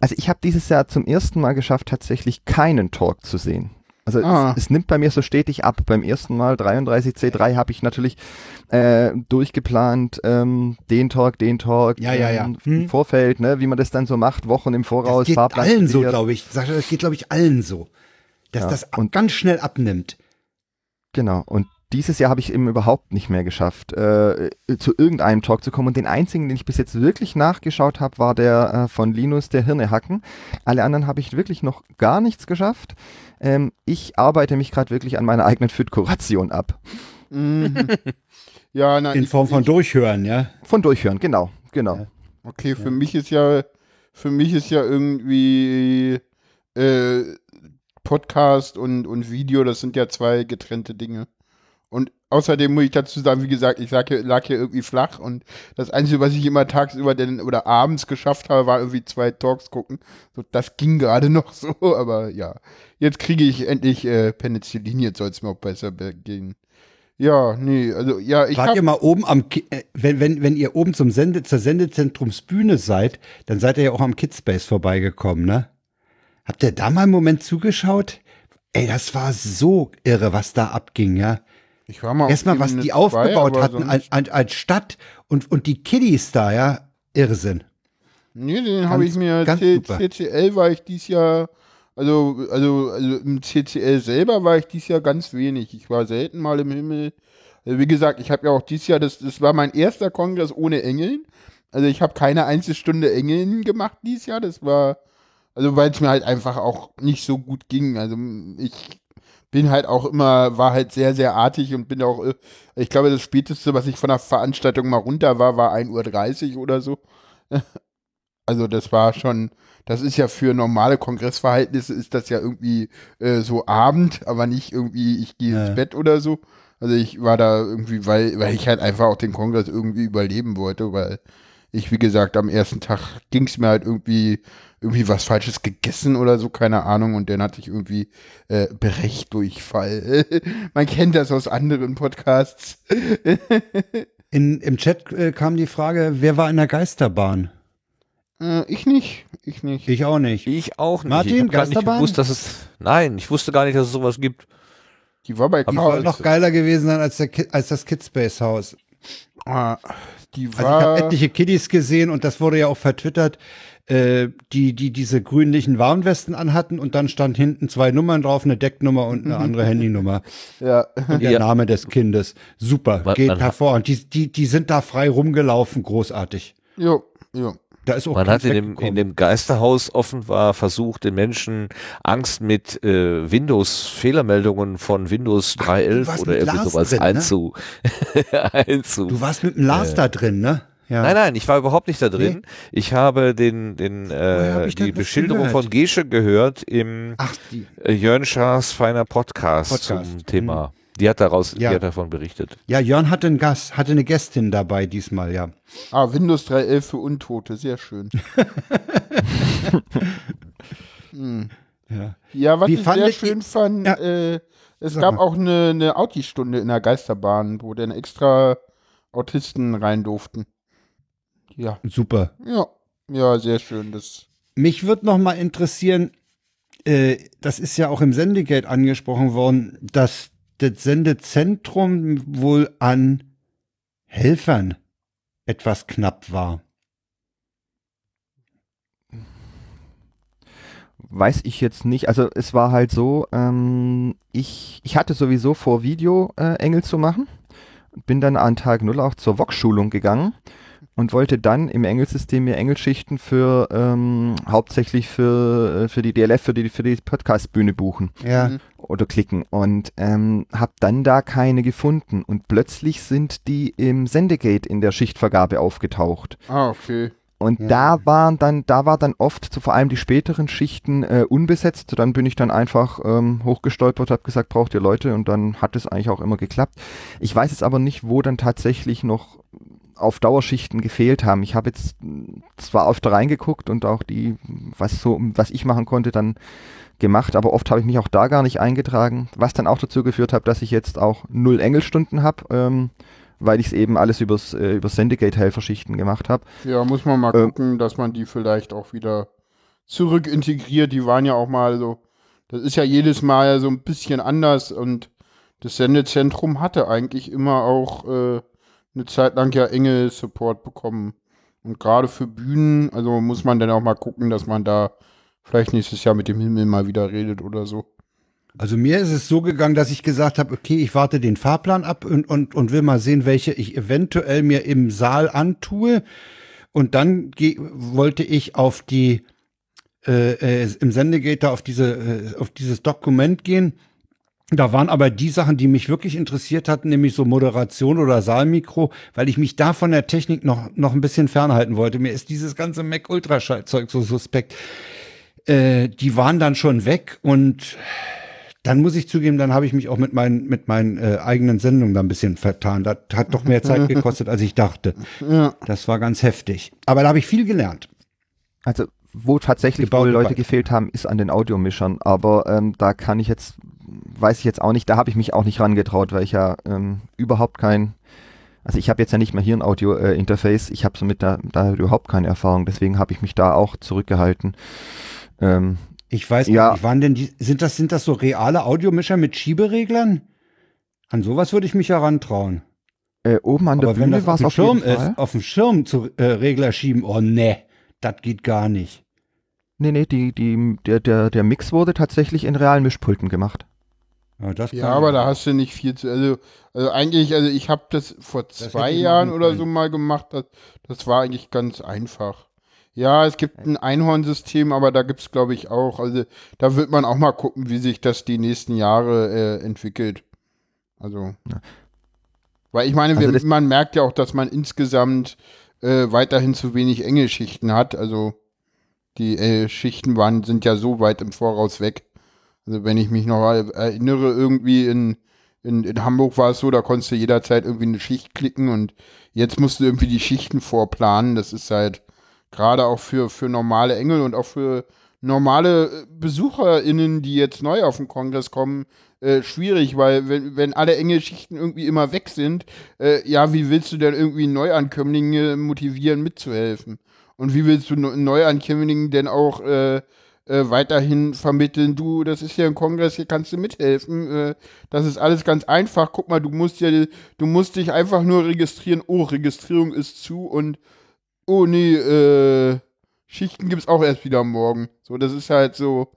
S4: Also ich habe dieses Jahr zum ersten Mal geschafft, tatsächlich keinen Talk zu sehen. Also
S2: Ah.
S4: es, es nimmt bei mir so stetig ab. Beim ersten Mal 33C3 habe ich natürlich äh, durchgeplant, ähm, den Talk, den Talk
S1: Ja, ja, ja.
S4: ähm,
S1: Hm.
S4: im Vorfeld, ne, wie man das dann so macht, Wochen im Voraus,
S1: Das geht
S4: Fahrplan
S1: allen so, glaube ich. Das geht, glaube ich, allen so. Dass
S4: Ja,
S1: das
S4: und-
S1: ganz schnell abnimmt.
S4: Genau. Und dieses Jahr habe ich eben überhaupt nicht mehr geschafft, äh, zu irgendeinem Talk zu kommen. Und den einzigen, den ich bis jetzt wirklich nachgeschaut habe, war der äh, von Linus, der Hirnehacken. Alle anderen habe ich wirklich noch gar nichts geschafft. Ähm, ich arbeite mich gerade wirklich an meiner eigenen Fit-Kuration ab.
S2: Mhm. ja, na,
S1: In
S2: ich-
S1: Form von
S2: ich,
S1: Durchhören, ja.
S4: Von Durchhören, genau, genau.
S1: Ja.
S2: Okay, für mich ist ja, für mich ist ja irgendwie äh, Podcast und, und Video, das sind ja zwei getrennte Dinge. Und außerdem muss ich dazu sagen, wie gesagt, ich sag, hier- lag hier irgendwie flach und das Einzige, was ich immer tagsüber denn, oder abends geschafft habe, war irgendwie zwei Talks gucken. So, das ging gerade noch so, aber ja. Jetzt kriege ich endlich äh, Penicillin, jetzt soll es mir auch besser be- gehen. Ja, nee, also ja, ich
S1: Wart
S2: hab,
S1: ihr mal oben am, äh, wenn, wenn, wenn ihr oben zum Sende, zur Sendezentrumsbühne seid, dann seid ihr ja auch am Kidspace vorbeigekommen, ne? Habt ihr da mal einen Moment zugeschaut? Ey, das war so irre, was da abging, ja.
S2: Ich war mal
S1: Erstmal, was die aufgebaut hatten als, als, Stadt und, und die Kiddies da, ja. Irrsinn.
S2: Nee, den habe ich mir. CCL war ich dies Jahr, also, also, also im CCL selber war ich dies Jahr ganz wenig. Ich war selten mal im Himmel. Also wie gesagt, ich habe ja auch dieses Jahr, das, das war mein erster Kongress ohne Engeln. Also ich habe keine Einzelstunde Engeln gemacht dieses Jahr. Das war, also weil es mir halt einfach auch nicht so gut ging. Also ich bin halt auch immer, war halt sehr, sehr artig und bin auch, äh, ich glaube, das späteste, was ich von der Veranstaltung mal runter war, war 1.30 Uhr oder so. Also das war schon, das ist ja für normale Kongressverhältnisse ist das ja irgendwie äh, so Abend, aber nicht irgendwie, ich gehe
S1: Ja.
S2: ins Bett oder so. Also ich war da irgendwie, weil, weil ich halt einfach auch den Kongress irgendwie überleben wollte, weil ich, wie gesagt, am ersten Tag ging es mir halt irgendwie, irgendwie was Falsches gegessen oder so, keine Ahnung, und dann hatte ich irgendwie äh, Berechtdurchfall. Man kennt das aus anderen Podcasts.
S1: In, Im Chat äh, kam die Frage, wer war in der Geisterbahn?
S2: äh, ich nicht, ich nicht.
S1: Ich auch nicht.
S3: Ich auch nicht.
S1: Martin,
S3: ich hab gar nicht
S1: Geisterbahn?
S3: gewusst, dass es. Nein, ich wusste gar nicht, dass es sowas gibt.
S2: Die war bei
S3: ich
S1: Soll
S2: Klaus.
S1: noch geiler gewesen sein als, der Ki als das Kidspace Haus.
S2: Ah, die
S1: Also ich
S2: war.
S1: habe etliche Kiddies gesehen und das wurde ja auch vertwittert, äh, die, die diese grünlichen Warnwesten anhatten und dann stand hinten zwei Nummern drauf, eine Decknummer und eine andere Handynummer.
S2: ja.
S1: Und der
S3: Ja.
S1: Name des Kindes. Super,
S3: Man-
S1: geht
S3: man hat-
S1: hervorragend. Die, die, die sind da frei rumgelaufen, großartig.
S2: Jo, jo.
S1: Da ist auch
S3: Man hat in dem, in dem Geisterhaus offenbar versucht, den Menschen Angst mit äh, Windows-Fehlermeldungen von Windows
S1: Ach,
S3: 3.11
S1: du warst
S3: oder irgendwie sowas
S1: drin, ne?
S3: einzu. einzu.
S1: Du warst mit dem Lars da drin, ne? Ja.
S3: Nein, nein, ich war überhaupt nicht da drin. Ich habe den, den, äh, die Beschilderung von Gesche gehört im
S1: Ach, die.
S3: äh, Jörn Schaas feiner Podcast,
S1: Podcast,
S3: zum Thema. Die hat daraus,
S1: Ja.
S3: die hat davon berichtet.
S1: Ja, Jörn hatte einen Gast, hatte eine Gästin dabei diesmal, ja.
S2: Ah, Windows 3.11 für Untote, sehr schön. hm.
S1: ja.
S2: Ja, was
S1: Wie
S2: ich sehr
S1: ich-
S2: schön fand,
S1: Ja.
S2: äh, es
S1: Sag
S2: gab
S1: mal.
S2: auch eine, eine Audi-Stunde in der Geisterbahn, wo dann extra Autisten rein durften. Ja,
S1: Super.
S2: ja, ja, sehr schön. Das,
S1: Mich würde noch mal interessieren, äh, das ist ja auch im Sendegate angesprochen worden, dass das Sendezentrum wohl an Helfern etwas knapp war.
S4: Weiß ich jetzt nicht. Also es war halt so, ähm, ich, ich hatte sowieso vor, Video äh, Engel zu machen. Bin dann an Tag 0 auch zur VOX-Schulung gegangen und wollte dann im Engelsystem mir Engelschichten für ähm, hauptsächlich für, äh, für die DLF, für die, für die Podcast-Bühne buchen
S1: Ja.
S2: Mhm.
S4: oder klicken und ähm, habe dann da keine gefunden und plötzlich sind die im Sendegate in der Schichtvergabe aufgetaucht.
S2: ah, okay.
S4: Und
S1: Ja.
S4: da waren dann, da war dann oft, so vor allem die späteren Schichten äh, unbesetzt. Dann bin ich dann einfach ähm, hochgestolpert, habe gesagt, braucht ihr Leute und dann hat es eigentlich auch immer geklappt. Ich weiß jetzt aber nicht, wo dann tatsächlich noch auf Dauerschichten gefehlt haben. Ich habe jetzt zwar oft reingeguckt und auch die, was so, was ich machen konnte, dann gemacht, aber oft habe ich mich auch da gar nicht eingetragen, was dann auch dazu geführt hat, dass ich jetzt auch null Engelstunden habe, ähm, weil ich es eben alles übers, äh, übers Sendegate-Helferschichten gemacht habe.
S2: Ja, muss man mal
S4: Ähm.
S2: gucken, dass man die vielleicht auch wieder zurück integriert. Die waren ja auch mal so, das ist ja jedes Mal so ein bisschen anders und das Sendezentrum hatte eigentlich immer auch äh, eine Zeit lang ja enge Support bekommen. Und gerade für Bühnen, also muss man dann auch mal gucken, dass man da vielleicht nächstes Jahr mit dem Himmel mal wieder redet oder so.
S1: Also mir ist es so gegangen, dass ich gesagt habe, okay, ich warte den Fahrplan ab und, und, und will mal sehen, welche ich eventuell mir im Saal antue. Und dann wollte ich auf die äh, äh, im Sendegate auf diese äh, auf dieses Dokument gehen. Da waren aber die Sachen, die mich wirklich interessiert hatten, nämlich so Moderation oder Saalmikro, weil ich mich da von der Technik noch noch ein bisschen fernhalten wollte. Mir ist dieses ganze Mac Ultraschallzeug so suspekt. Äh, die waren dann schon weg und dann muss ich zugeben, dann habe ich mich auch mit meinen, mit meinen äh, eigenen Sendungen da ein bisschen vertan. Das hat doch mehr Zeit gekostet, als ich dachte.
S2: Ja.
S1: Das war ganz heftig. Aber da habe ich viel gelernt.
S4: Also, wo tatsächlich wohl Leute
S1: Band.
S4: gefehlt haben, ist an den Audiomischern. Aber ähm, da kann ich jetzt, weiß ich jetzt auch nicht, da habe ich mich auch nicht rangetraut, weil ich ja ähm, überhaupt kein, also ich habe jetzt ja nicht mehr hier ein Audio-Interface, ich habe somit da, da überhaupt keine Erfahrung, deswegen habe ich mich da auch zurückgehalten. Ähm,
S1: Ich weiß
S4: Ja.
S1: nicht, waren denn die, sind das, sind das so reale Audiomischer mit Schiebereglern? An sowas würde ich mich herantrauen.
S4: äh, oben an der
S1: Aber wenn
S4: Bühne war
S1: auf
S4: es
S1: dem
S4: auf
S1: Schirm
S4: jeden Fall.
S1: ist, auf dem Schirm zu äh, Regler schieben, oh ne, das geht gar nicht.
S4: Nee, nee, die, die, der, der, der Mix wurde tatsächlich in realen Mischpulten gemacht.
S1: Ja, das
S2: Ja, aber da hast du nicht viel zu. Also, also eigentlich, also ich habe das vor zwei
S1: ich
S2: Jahren oder so mal gemacht. Das, das war eigentlich ganz einfach. Ja, es gibt ein Einhornsystem, aber da gibt es, glaube ich, auch. Also da wird man auch mal gucken, wie sich das die nächsten Jahre äh, entwickelt. Also.
S4: Ja.
S2: Weil ich meine,
S4: Also
S2: wir,
S4: das-
S2: man merkt ja auch, dass man insgesamt äh, weiterhin zu wenig enge Schichten hat. Also die äh, Schichten waren, sind ja so weit im Voraus weg. Also wenn ich mich noch erinnere, irgendwie in, in, in Hamburg war es so, da konntest du jederzeit irgendwie eine Schicht klicken und jetzt musst du irgendwie die Schichten vorplanen. Das ist halt gerade auch für, für normale Engel und auch für normale äh, BesucherInnen, die jetzt neu auf den Kongress kommen, äh, schwierig, weil wenn, wenn alle Engelschichten irgendwie immer weg sind, äh, ja, wie willst du denn irgendwie Neuankömmlinge motivieren, mitzuhelfen? Und wie willst du Neu- Neuankömmlingen denn auch äh, äh, weiterhin vermitteln, du, das ist ja ein Kongress, hier kannst du mithelfen. Äh, das ist alles ganz einfach. Guck mal, du musst ja, du musst dich einfach nur registrieren. Oh, Registrierung ist zu und oh nee, äh, Schichten gibt's auch erst wieder morgen. So, das ist halt so.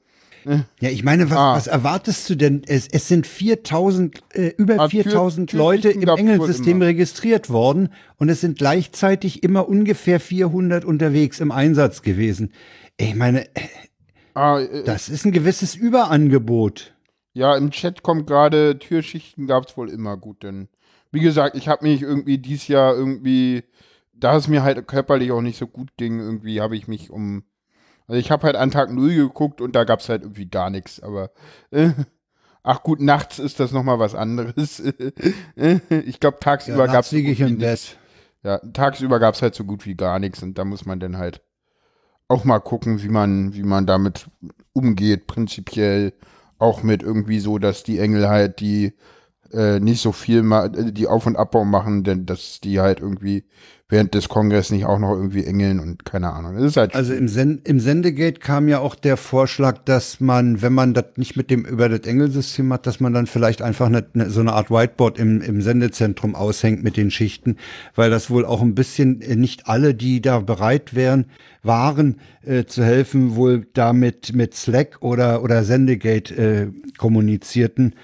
S1: Ja, ich meine, was,
S2: Ah.
S1: was erwartest du denn? Es, es sind 4000, äh, über
S2: Ah, Tür-
S1: 4000
S2: Türschichten
S1: Leute im Engelsystem registriert worden und es sind gleichzeitig immer ungefähr 400 unterwegs im Einsatz gewesen. Ich meine,
S2: Ah, äh,
S1: das ist ein gewisses Überangebot.
S2: Ja, im Chat kommt gerade, Türschichten gab's wohl immer gut, denn wie gesagt, ich habe mich irgendwie dieses Jahr irgendwie, da es mir halt körperlich auch nicht so gut ging, irgendwie habe ich mich um, also ich habe halt an Tag 0 geguckt und da gab's halt irgendwie gar nichts, aber äh, Ach gut, nachts ist das nochmal was anderes. ich glaube, tagsüber
S1: Ja,
S2: gab es.
S1: nachts liege ich im Bett.
S2: Ja, tagsüber gab es halt so gut wie gar nichts und da muss man dann halt auch mal gucken, wie man, wie man damit umgeht, prinzipiell auch mit irgendwie so, dass die Engel halt die äh, nicht so viel die Auf- und Abbau machen, denn dass die halt irgendwie während des Kongresses nicht auch noch irgendwie engeln und keine Ahnung. Ist halt
S1: Also im, Sen im Sendegate kam ja auch der Vorschlag, dass man, wenn man das nicht mit dem über das Engelsystem hat, dass man dann vielleicht einfach eine, eine, so eine Art Whiteboard im, im Sendezentrum aushängt mit den Schichten, weil das wohl auch ein bisschen äh, nicht alle, die da bereit wären, waren äh, zu helfen, wohl damit mit Slack oder oder Sendegate äh, kommunizierten.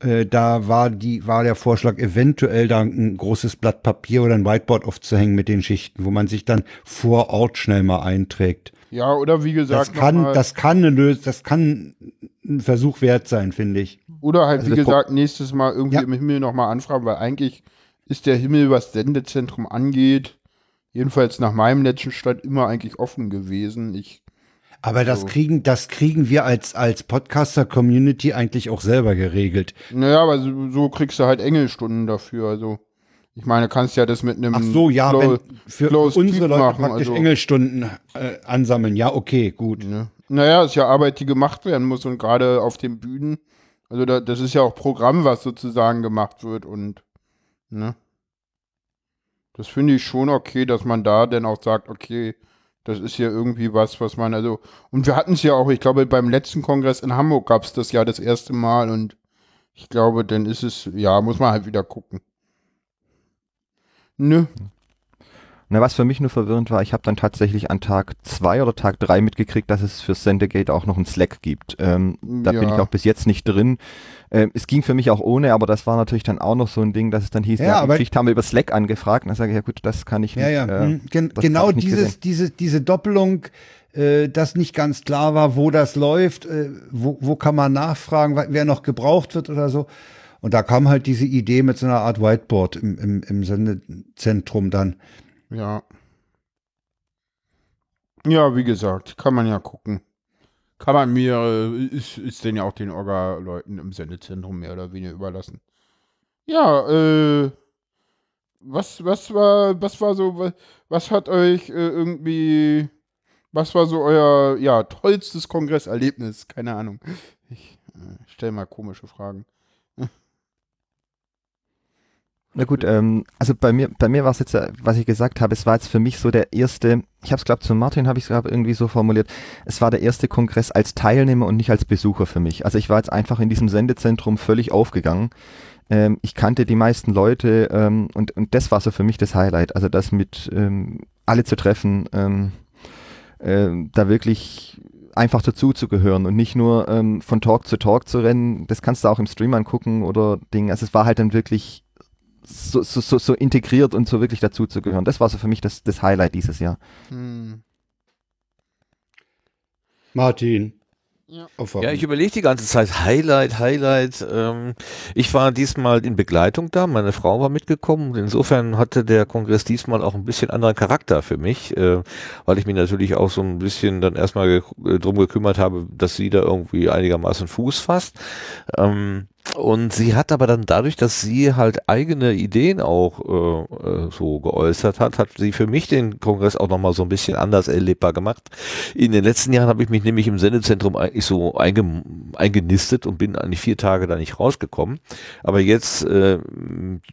S1: Äh, da war die war der Vorschlag eventuell da ein großes Blatt Papier oder ein Whiteboard aufzuhängen mit den Schichten, wo man sich dann vor Ort schnell mal einträgt.
S2: ja, oder wie gesagt,
S1: Das kann, das kann eine Lösung, das kann ein Versuch wert sein, finde ich.
S2: Oder halt,
S4: Also
S2: wie
S4: Pro-
S2: gesagt, nächstes Mal irgendwie
S1: Ja.
S2: im Himmel nochmal anfragen, weil eigentlich ist der Himmel, was Sendezentrum angeht, jedenfalls nach meinem letzten Stand immer eigentlich offen gewesen. Ich,
S1: Aber das
S2: So.
S1: kriegen, das kriegen wir als, als Podcaster-Community eigentlich auch selber geregelt.
S2: naja, aber so, so kriegst du halt Engelstunden dafür. Also, ich meine, kannst ja das mit einem.
S1: Ach so, ja,
S2: Clo-
S1: wenn für,
S2: closed
S1: unsere Leute
S2: machen,
S1: praktisch
S2: also-
S1: Engelstunden äh, ansammeln. Ja, okay, gut.
S2: Ne? Naja, ist ja Arbeit, die gemacht werden muss und gerade auf den Bühnen. Also, da, das ist ja auch Programm, was sozusagen gemacht wird und. Ne? Das finde ich schon okay, dass man da dann auch sagt, okay, das ist ja irgendwie was, was man, also, und wir hatten es ja auch, ich glaube, beim letzten Kongress in Hamburg gab es das ja das erste Mal und ich glaube, dann ist es, ja, muss man halt wieder gucken. Nö.
S4: Na, was für mich nur verwirrend war, ich habe dann tatsächlich an Tag zwei oder Tag drei mitgekriegt, dass es für Sendegate auch noch einen Slack gibt. Ähm, da bin
S2: Ja.
S4: ich auch bis jetzt nicht drin. Ähm, es ging für mich auch ohne, aber das war natürlich dann auch noch so ein Ding, dass es dann hieß,
S1: Ja,
S4: ja,
S1: aber-
S4: Geschichte haben wir über Slack angefragt. Und dann sage ich, ja gut, das kann ich
S1: Ja,
S4: nicht.
S1: ja.
S4: äh,
S1: hm, gen genau
S4: nicht
S1: dieses,
S4: gesehen.
S1: diese, diese Doppelung, äh, dass nicht ganz klar war, wo das läuft, äh, wo, wo kann man nachfragen, wer noch gebraucht wird oder so. Und da kam halt diese Idee mit so einer Art Whiteboard im, im, im Sendezentrum dann.
S2: Ja. Ja, wie gesagt, kann man ja gucken. Kann man mir, äh, ist, ist denn ja auch den Orga-Leuten im Sendezentrum mehr oder weniger überlassen. Ja, äh, was, was war, was war so, was, was hat euch äh, irgendwie, was war so euer, ja, tollstes Kongresserlebnis? Keine Ahnung. Ich äh, stelle mal komische Fragen.
S4: Na gut, ähm, also bei mir, bei mir war es jetzt, äh, was ich gesagt habe, es war jetzt für mich so der erste, ich habe es glaube zu Martin habe ich es irgendwie so formuliert, es war der erste Kongress als Teilnehmer und nicht als Besucher für mich. Also ich war jetzt einfach in diesem Sendezentrum völlig aufgegangen. Ähm, ich kannte die meisten Leute ähm, und, und das war so für mich das Highlight. Also das mit ähm, alle zu treffen, ähm, ähm, da wirklich einfach dazu zu gehören und nicht nur ähm, von Talk zu Talk zu rennen. Das kannst du auch im Stream angucken oder Ding. Also es war halt dann wirklich so, so, so, so integriert und so wirklich dazu zu gehören. Das war so für mich das, das Highlight dieses Jahr.
S2: Hm.
S1: Martin.
S2: Ja.
S3: Ja, ich überlege die ganze Zeit, Highlight, Highlight. Ähm, ich war diesmal in Begleitung da, meine Frau war mitgekommen. Insofern hatte der Kongress diesmal auch ein bisschen anderen Charakter für mich, äh, weil ich mich natürlich auch so ein bisschen dann erstmal ge äh, drum gekümmert habe, dass sie da irgendwie einigermaßen Fuß fasst. Ähm, und sie hat aber dann dadurch, dass sie halt eigene Ideen auch äh, äh, so geäußert hat, hat sie für mich den Kongress auch nochmal so ein bisschen anders erlebbar gemacht. In den letzten Jahren habe ich mich nämlich im Sendezentrum eigentlich so einge eingenistet und bin eigentlich vier Tage da nicht rausgekommen. Aber jetzt äh,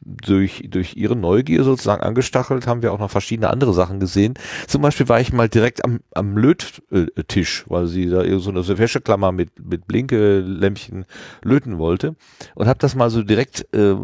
S3: durch, durch ihre Neugier sozusagen angestachelt, haben wir auch noch verschiedene andere Sachen gesehen. Zum Beispiel war ich mal direkt am, am Löttisch, weil sie da so eine Wäscheklammer mit, mit Blinkelämpchen löten wollte und habe das mal so direkt äh,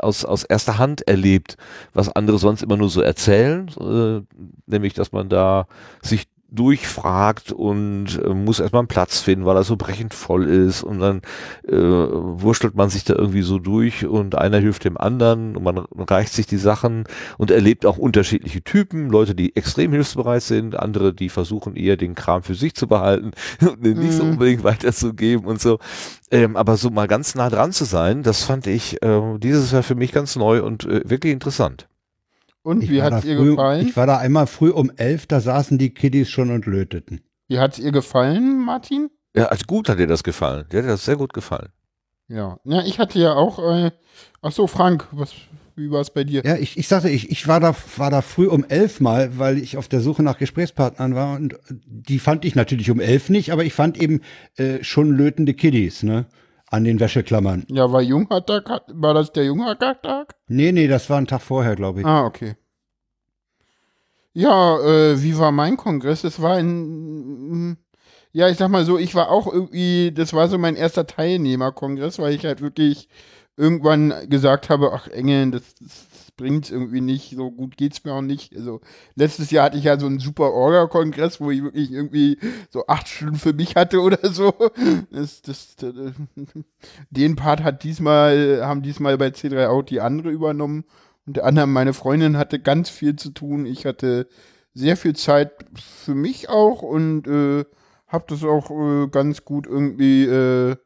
S3: aus, aus erster Hand erlebt, was andere sonst immer nur so erzählen, äh, nämlich dass man da sich durchfragt und äh, muss erstmal einen Platz finden, weil er so brechend voll ist und dann äh, wurschtelt man sich da irgendwie so durch und einer hilft dem anderen und man reicht sich die Sachen und erlebt auch unterschiedliche Typen, Leute, die extrem hilfsbereit sind, andere, die versuchen eher den Kram für sich zu behalten und den nicht so
S2: Mhm.
S3: unbedingt weiterzugeben und so. Ähm, aber so mal ganz nah dran zu sein, das fand ich äh, dieses Jahr für mich ganz neu und äh, wirklich interessant.
S2: Und
S1: Ich
S2: wie hat's
S1: da
S2: ihr
S1: früh-
S2: gefallen?
S1: Ich war da einmal früh um elf, da saßen die Kiddies schon und löteten.
S2: Wie hat's ihr gefallen, Martin?
S3: Ja, also gut hat dir das gefallen. Dir hat das sehr gut gefallen.
S2: Ja. Ja, ich hatte ja auch, äh, ach so, Frank, was, wie war es bei dir?
S1: Ja, ich, ich sagte, ich, ich war da, war da früh um elf mal, weil ich auf der Suche nach Gesprächspartnern war und die fand ich natürlich um elf nicht, aber ich fand eben äh, schon lötende Kiddies, ne? An den Wäscheklammern.
S2: Ja, war Junghacker, war das der Junghacker-Tag?
S1: Nee, nee, das war ein Tag vorher, glaube ich.
S2: Ah, okay. Ja, äh, wie war mein Kongress? Es war ein, ja, ich sag mal so, ich war auch irgendwie, das war so mein erster Teilnehmerkongress, weil ich halt wirklich irgendwann gesagt habe, ach Engel, das, das bringt's irgendwie nicht, so gut geht's mir auch nicht. Also letztes Jahr hatte ich ja so einen super Orga-Kongress, wo ich wirklich irgendwie so acht Stunden für mich hatte oder so. Das, das, das, den Part hat diesmal, haben diesmal bei C3 Out die andere übernommen. Unter anderem meine Freundin hatte ganz viel zu tun. Ich hatte sehr viel Zeit für mich auch und äh, habe das auch äh, ganz gut irgendwie äh,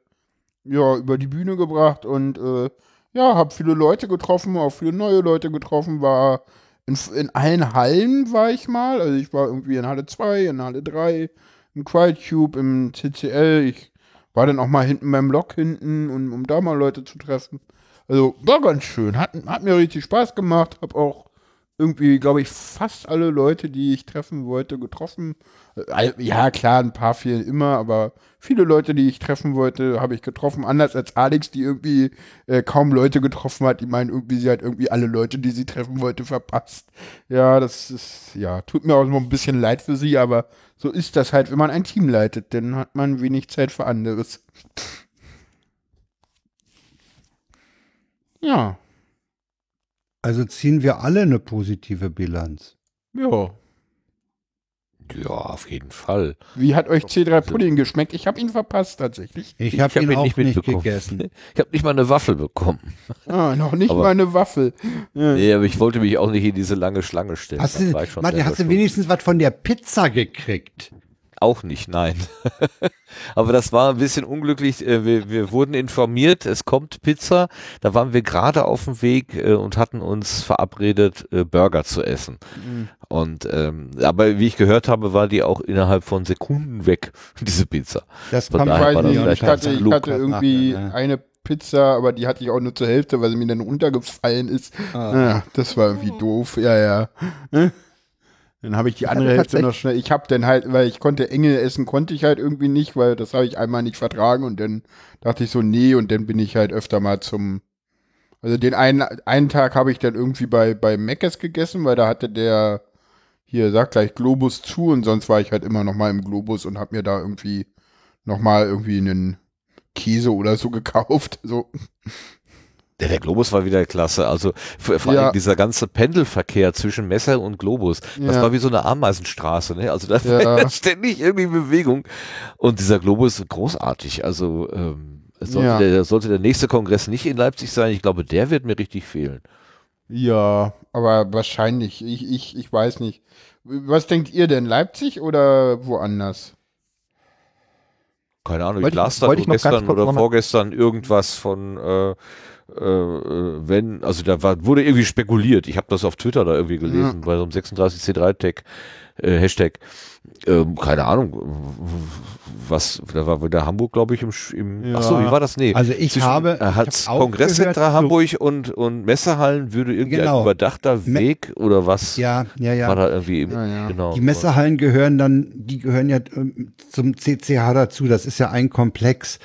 S2: ja über die Bühne gebracht und äh, ja, habe viele Leute getroffen, auch viele neue Leute getroffen, war in, in allen Hallen war ich mal, also ich war irgendwie in Halle 2, in Halle 3, im Quietcube, im CCL, ich war dann auch mal hinten beim Lok hinten, und, um da mal Leute zu treffen. Also war ganz schön, hat, hat mir richtig Spaß gemacht, habe auch irgendwie, glaube ich, fast alle Leute, die ich treffen wollte, getroffen. Ja, klar, ein paar fehlen immer, aber viele Leute, die ich treffen wollte, habe ich getroffen. Anders als Alex, die irgendwie äh, kaum Leute getroffen hat. Die meinen irgendwie, sie hat irgendwie alle Leute, die sie treffen wollte, verpasst. Ja, das ist, ja, tut mir auch noch ein bisschen leid für sie, aber so ist das halt, wenn man ein Team leitet. Dann hat man wenig Zeit für anderes. Ja,
S1: Also ziehen wir alle eine positive Bilanz.
S2: ja.
S3: Ja, auf jeden Fall.
S2: Wie hat euch C3 Pudding geschmeckt? Ich habe ihn verpasst tatsächlich.
S1: Ich habe
S3: hab
S1: ihn auch nicht,
S3: mitbekommen.
S1: gegessen.
S3: Ich habe nicht mal eine Waffel bekommen.
S2: Ah, noch nicht
S3: Aber-
S2: mal eine Waffel. Ja.
S3: Nee, aber ich wollte mich auch nicht in diese lange Schlange stellen.
S1: Hast du, Martin, hast du wenigstens was von der Pizza gekriegt?
S3: Auch nicht, nein. Aber das war ein bisschen unglücklich. Äh, Wir, wir wurden informiert, es kommt Pizza. Da waren wir gerade auf dem Weg äh, und hatten uns verabredet, äh, Burger zu essen.
S2: Mhm.
S3: Und ähm, aber wie ich gehört habe, war die auch innerhalb von Sekunden weg, diese Pizza.
S1: Das
S3: Von daher war das
S2: nicht,
S3: vielleicht
S2: ich hatte,
S3: ein
S2: ich hatte irgendwie
S1: nachher, ne?
S2: eine Pizza, aber die hatte ich auch nur zur Hälfte, weil sie mir dann runtergefallen ist.
S1: Ah.
S2: Ja, das war irgendwie doof, ja, ja. Dann habe ich die andere Hälfte noch schnell. Ich habe dann halt, weil ich konnte Engel essen, konnte ich halt irgendwie nicht, weil das habe ich einmal nicht vertragen und dann dachte ich so, nee, und dann bin ich halt öfter mal zum. Also den einen, einen Tag habe ich dann irgendwie bei, bei Meckes gegessen, weil da hatte der, hier, sag gleich Globus zu und sonst war ich halt immer noch mal im Globus und habe mir da irgendwie noch mal irgendwie einen Käse oder so gekauft. So.
S3: Der, der Globus war wieder klasse. Also vor vor
S2: Ja.
S3: allem dieser ganze Pendelverkehr zwischen Messer und Globus, das
S2: Ja.
S3: war wie so eine Ameisenstraße. Ne? Also da
S2: Ja.
S3: war ständig irgendwie Bewegung. Und dieser Globus ist großartig. Also ähm, sollte,
S2: Ja.
S3: der, sollte der nächste Kongress nicht in Leipzig sein. Ich glaube, der wird mir richtig fehlen.
S2: Ja, aber wahrscheinlich. Ich, ich, ich weiß nicht. Was denkt ihr denn? Leipzig oder woanders?
S3: Keine Ahnung, ich
S4: ich-
S3: las da gestern oder vorgestern irgendwas von, äh, äh, wenn, also da war, wurde irgendwie spekuliert. Ich habe das auf Twitter da irgendwie gelesen, bei so einem 36C3-Tag, äh, Hashtag. Ähm, keine Ahnung, was, da war wieder Hamburg, glaube ich, im, im
S2: Ja.
S3: ach so, wie war das? Nee.
S1: Also ich habe-
S3: äh, hat's
S1: so-
S3: Hamburg und, und Messehallen würde irgendwie
S1: Genau.
S3: ein überdachter
S1: Me-
S3: Weg oder was
S1: Ja, ja, ja.
S3: war da irgendwie, im,
S2: Ja, ja.
S3: genau.
S1: Die Messehallen gehören dann, die gehören ja ähm, zum CCH dazu. Das ist ja ein Komplex.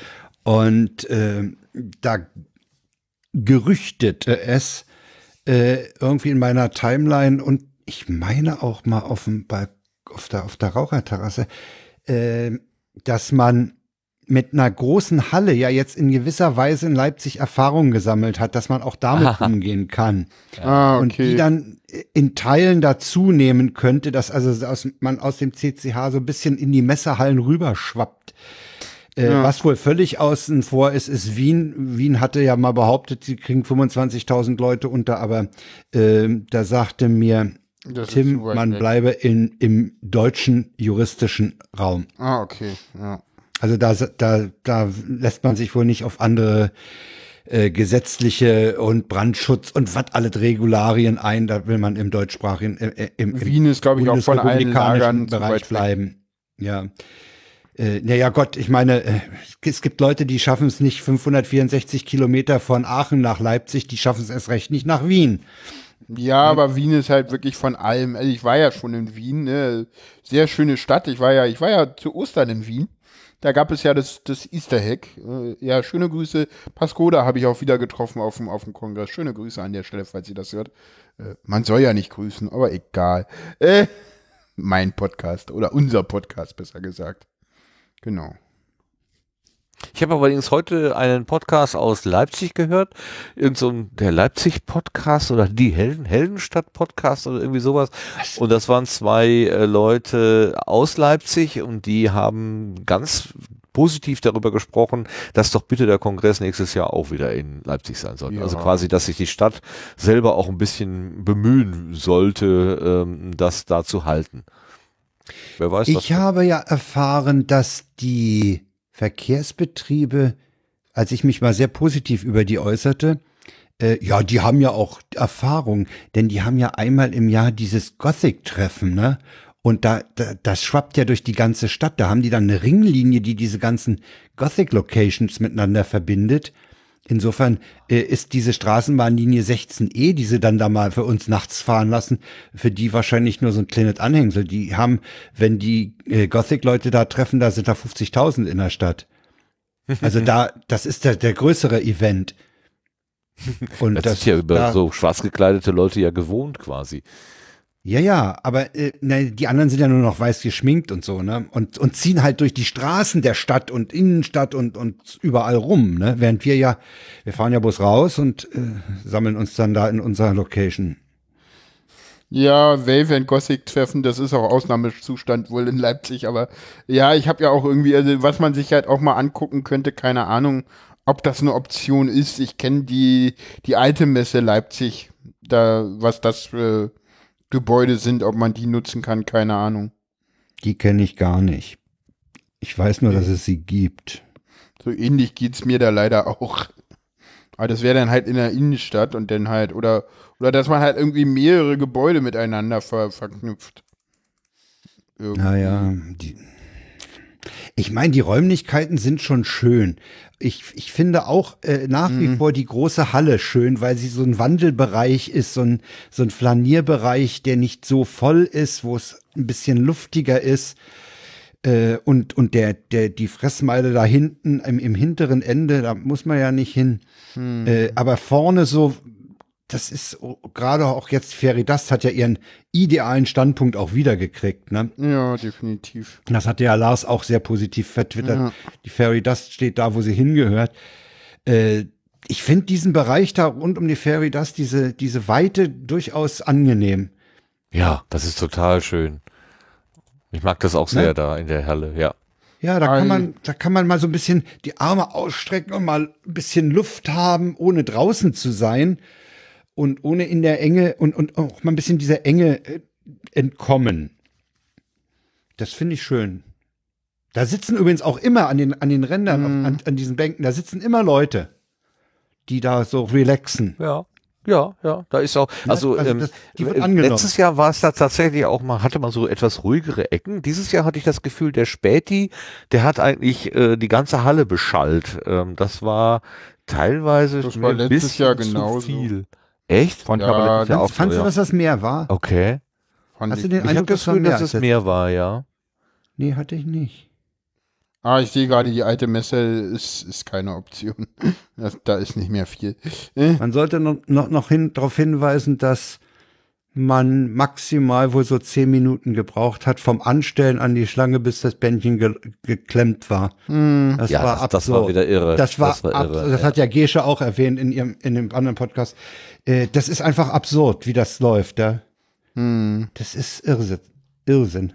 S1: Und ähm, da gerüchtete es äh, irgendwie in meiner Timeline und ich meine auch mal auf, dem Balk auf, der, auf der Raucherterrasse, äh, dass man mit einer großen Halle ja jetzt in gewisser Weise in Leipzig Erfahrungen gesammelt hat, dass man auch damit
S3: Aha.
S1: umgehen kann
S2: Ah,
S1: und die dann in Teilen dazu nehmen könnte, dass also aus, man aus dem CCH so ein bisschen in die Messehallen rüberschwappt. Äh,
S2: Ja.
S1: Was wohl völlig außen vor ist, ist Wien. Wien hatte ja mal behauptet, sie kriegen 25.000 Leute unter, aber ähm, da sagte mir
S2: Das
S1: Tim, man
S2: weg.
S1: bleibe in, im deutschen juristischen Raum.
S2: Ah, okay. Ja.
S1: Also da, da, da lässt man sich wohl nicht auf andere äh, gesetzliche und Brandschutz und was alle Regularien ein. Da will man im deutschsprachigen, äh, äh, im, im
S2: Wien ist, glaube ich, auch von allen Lagern
S1: Bereich bleiben. Ja. Äh, naja Gott, ich meine, äh, es gibt Leute, die schaffen es nicht 564 Kilometer von Aachen nach Leipzig, die schaffen es erst recht nicht nach Wien.
S2: Ja, aber Wien ist halt wirklich von allem. Also ich war ja schon in Wien, ne? Sehr schöne Stadt. Ich war ja, ich war ja zu Ostern in Wien. Da gab es ja das, das Easter Hack. Äh, Ja, schöne Grüße. Pascoda habe ich auch wieder getroffen auf dem, auf dem Kongress. Schöne Grüße an der Stelle, falls ihr das hört. Äh, Man soll ja nicht grüßen, aber egal. Äh, mein Podcast oder unser Podcast, besser gesagt. Genau.
S3: Ich habe allerdings heute einen Podcast aus Leipzig gehört. Irgend so ein, der Leipzig-Podcast oder die Helden, Heldenstadt-Podcast oder irgendwie sowas. Und das waren zwei äh, Leute aus Leipzig und die haben ganz positiv darüber gesprochen, dass doch bitte der Kongress nächstes Jahr auch wieder in Leipzig sein sollte.
S2: Ja.
S3: Also quasi, dass sich die Stadt selber auch ein bisschen bemühen sollte, ähm, das da zu halten. Wer weiß,
S1: Ich habe ja erfahren, dass die Verkehrsbetriebe, als ich mich mal sehr positiv über die äußerte, äh, ja, die haben ja auch Erfahrung, denn die haben ja einmal im Jahr dieses Gothic-Treffen, ne? Und da, da, das schwappt ja durch die ganze Stadt. Da haben die dann eine Ringlinie, die diese ganzen Gothic-Locations miteinander verbindet. Insofern äh, ist diese Straßenbahnlinie 16E, die sie dann da mal für uns nachts fahren lassen, für die wahrscheinlich nur so ein kleines Anhängsel. Die haben, wenn die äh, Gothic-Leute da treffen, da sind da 50.000 in der Stadt. Also da, das ist der, der größere Event. Und
S3: das, ist ja über
S1: da,
S3: so schwarz gekleidete Leute ja gewohnt quasi.
S1: Ja, ja, aber äh, ne, die anderen sind ja nur noch weiß geschminkt und so, ne? Und, und ziehen halt durch die Straßen der Stadt und Innenstadt und, und überall rum, ne? Während wir ja, wir fahren ja bloß raus und äh, sammeln uns dann da in unserer Location.
S2: Ja, Wave and Gothic treffen, das ist auch Ausnahmezustand wohl in Leipzig, aber ja, ich habe ja auch irgendwie, also was man sich halt auch mal angucken könnte, keine Ahnung, ob das eine Option ist. Ich kenne die, die alte Messe Leipzig, da, was das für Gebäude sind, ob man die nutzen kann, keine Ahnung.
S1: Die kenne ich gar nicht. Ich weiß nur, dass es sie gibt.
S2: So ähnlich geht's mir da leider auch. Aber das wäre dann halt in der Innenstadt und dann halt, oder, oder dass man halt irgendwie mehrere Gebäude miteinander ver, verknüpft. Irgendwie.
S1: Naja, die. Ich meine, die Räumlichkeiten sind schon schön. Ich, ich finde auch äh, nach wie vor die große Halle schön, weil sie so ein Wandelbereich ist, so ein, so ein Flanierbereich, der nicht so voll ist, wo es ein bisschen luftiger ist. Äh, und und der, der, die Fressmeile da hinten im, im hinteren Ende, da muss man ja nicht hin. Äh, aber vorne so, das ist gerade auch jetzt Feridas hat ja ihren idealen Standpunkt auch wiedergekriegt, ne?
S2: Ja, definitiv.
S1: Das hat ja Lars auch sehr positiv vertwittert.
S2: Ja.
S1: Die Fairy Dust steht da, wo sie hingehört. Äh, ich finde diesen Bereich da rund um die Fairy Dust, diese, diese Weite durchaus angenehm.
S3: Ja, das ist total schön. Ich mag das auch sehr
S1: Ne?
S3: da in der Halle, ja.
S1: Ja, da kann man, da kann man mal so ein bisschen die Arme ausstrecken und mal ein bisschen Luft haben, ohne draußen zu sein und ohne in der Enge und, und auch mal ein bisschen dieser Enge äh, entkommen. Das finde ich schön. Da sitzen übrigens auch immer an den, an den Rändern, auf, an, an diesen Bänken, da sitzen immer Leute, die da so relaxen.
S3: Ja. Ja, ja, da ist auch, also,
S1: also
S3: ähm,
S1: das- die wird
S3: äh,
S1: angenommen.
S3: letztes Jahr war es da tatsächlich auch mal, hatte man so etwas ruhigere Ecken. Dieses Jahr hatte ich das Gefühl, der Späti, der hat eigentlich äh, die ganze Halle beschallt. Ähm, das war teilweise
S2: Das war
S3: ein
S2: letztes
S3: bisschen
S2: Jahr
S3: zu
S2: genauso.
S3: viel. Echt?
S4: Fand ich
S2: Ja,
S4: aber letztes Jahr auch
S1: Fandst
S4: so,
S1: du,
S4: ja.
S1: dass das mehr war?
S3: Okay.
S2: Fand
S1: Hast
S2: ich
S1: du den
S3: Ich habe
S1: Eindruck,
S3: das Gefühl,
S1: mehr
S3: dass
S1: als
S3: es mehr war, ja.
S1: Nee, hatte ich nicht.
S2: Ah, ich sehe gerade, die alte Messe ist, ist keine Option. Das, da ist nicht mehr viel. Äh,
S1: Man sollte noch, noch, noch hin, darauf hinweisen, dass man maximal wohl so zehn Minuten gebraucht hat vom Anstellen an die Schlange, bis das Bändchen ge geklemmt war. Das
S3: Ja,
S1: war
S3: das, das war wieder irre.
S1: Das war,
S3: das war irre.
S1: das hat ja Gesche auch erwähnt in ihrem in dem anderen Podcast. Äh, das ist einfach absurd, wie das läuft. Ja?
S2: hm.
S1: Das ist Irrsinn. Irrsinn.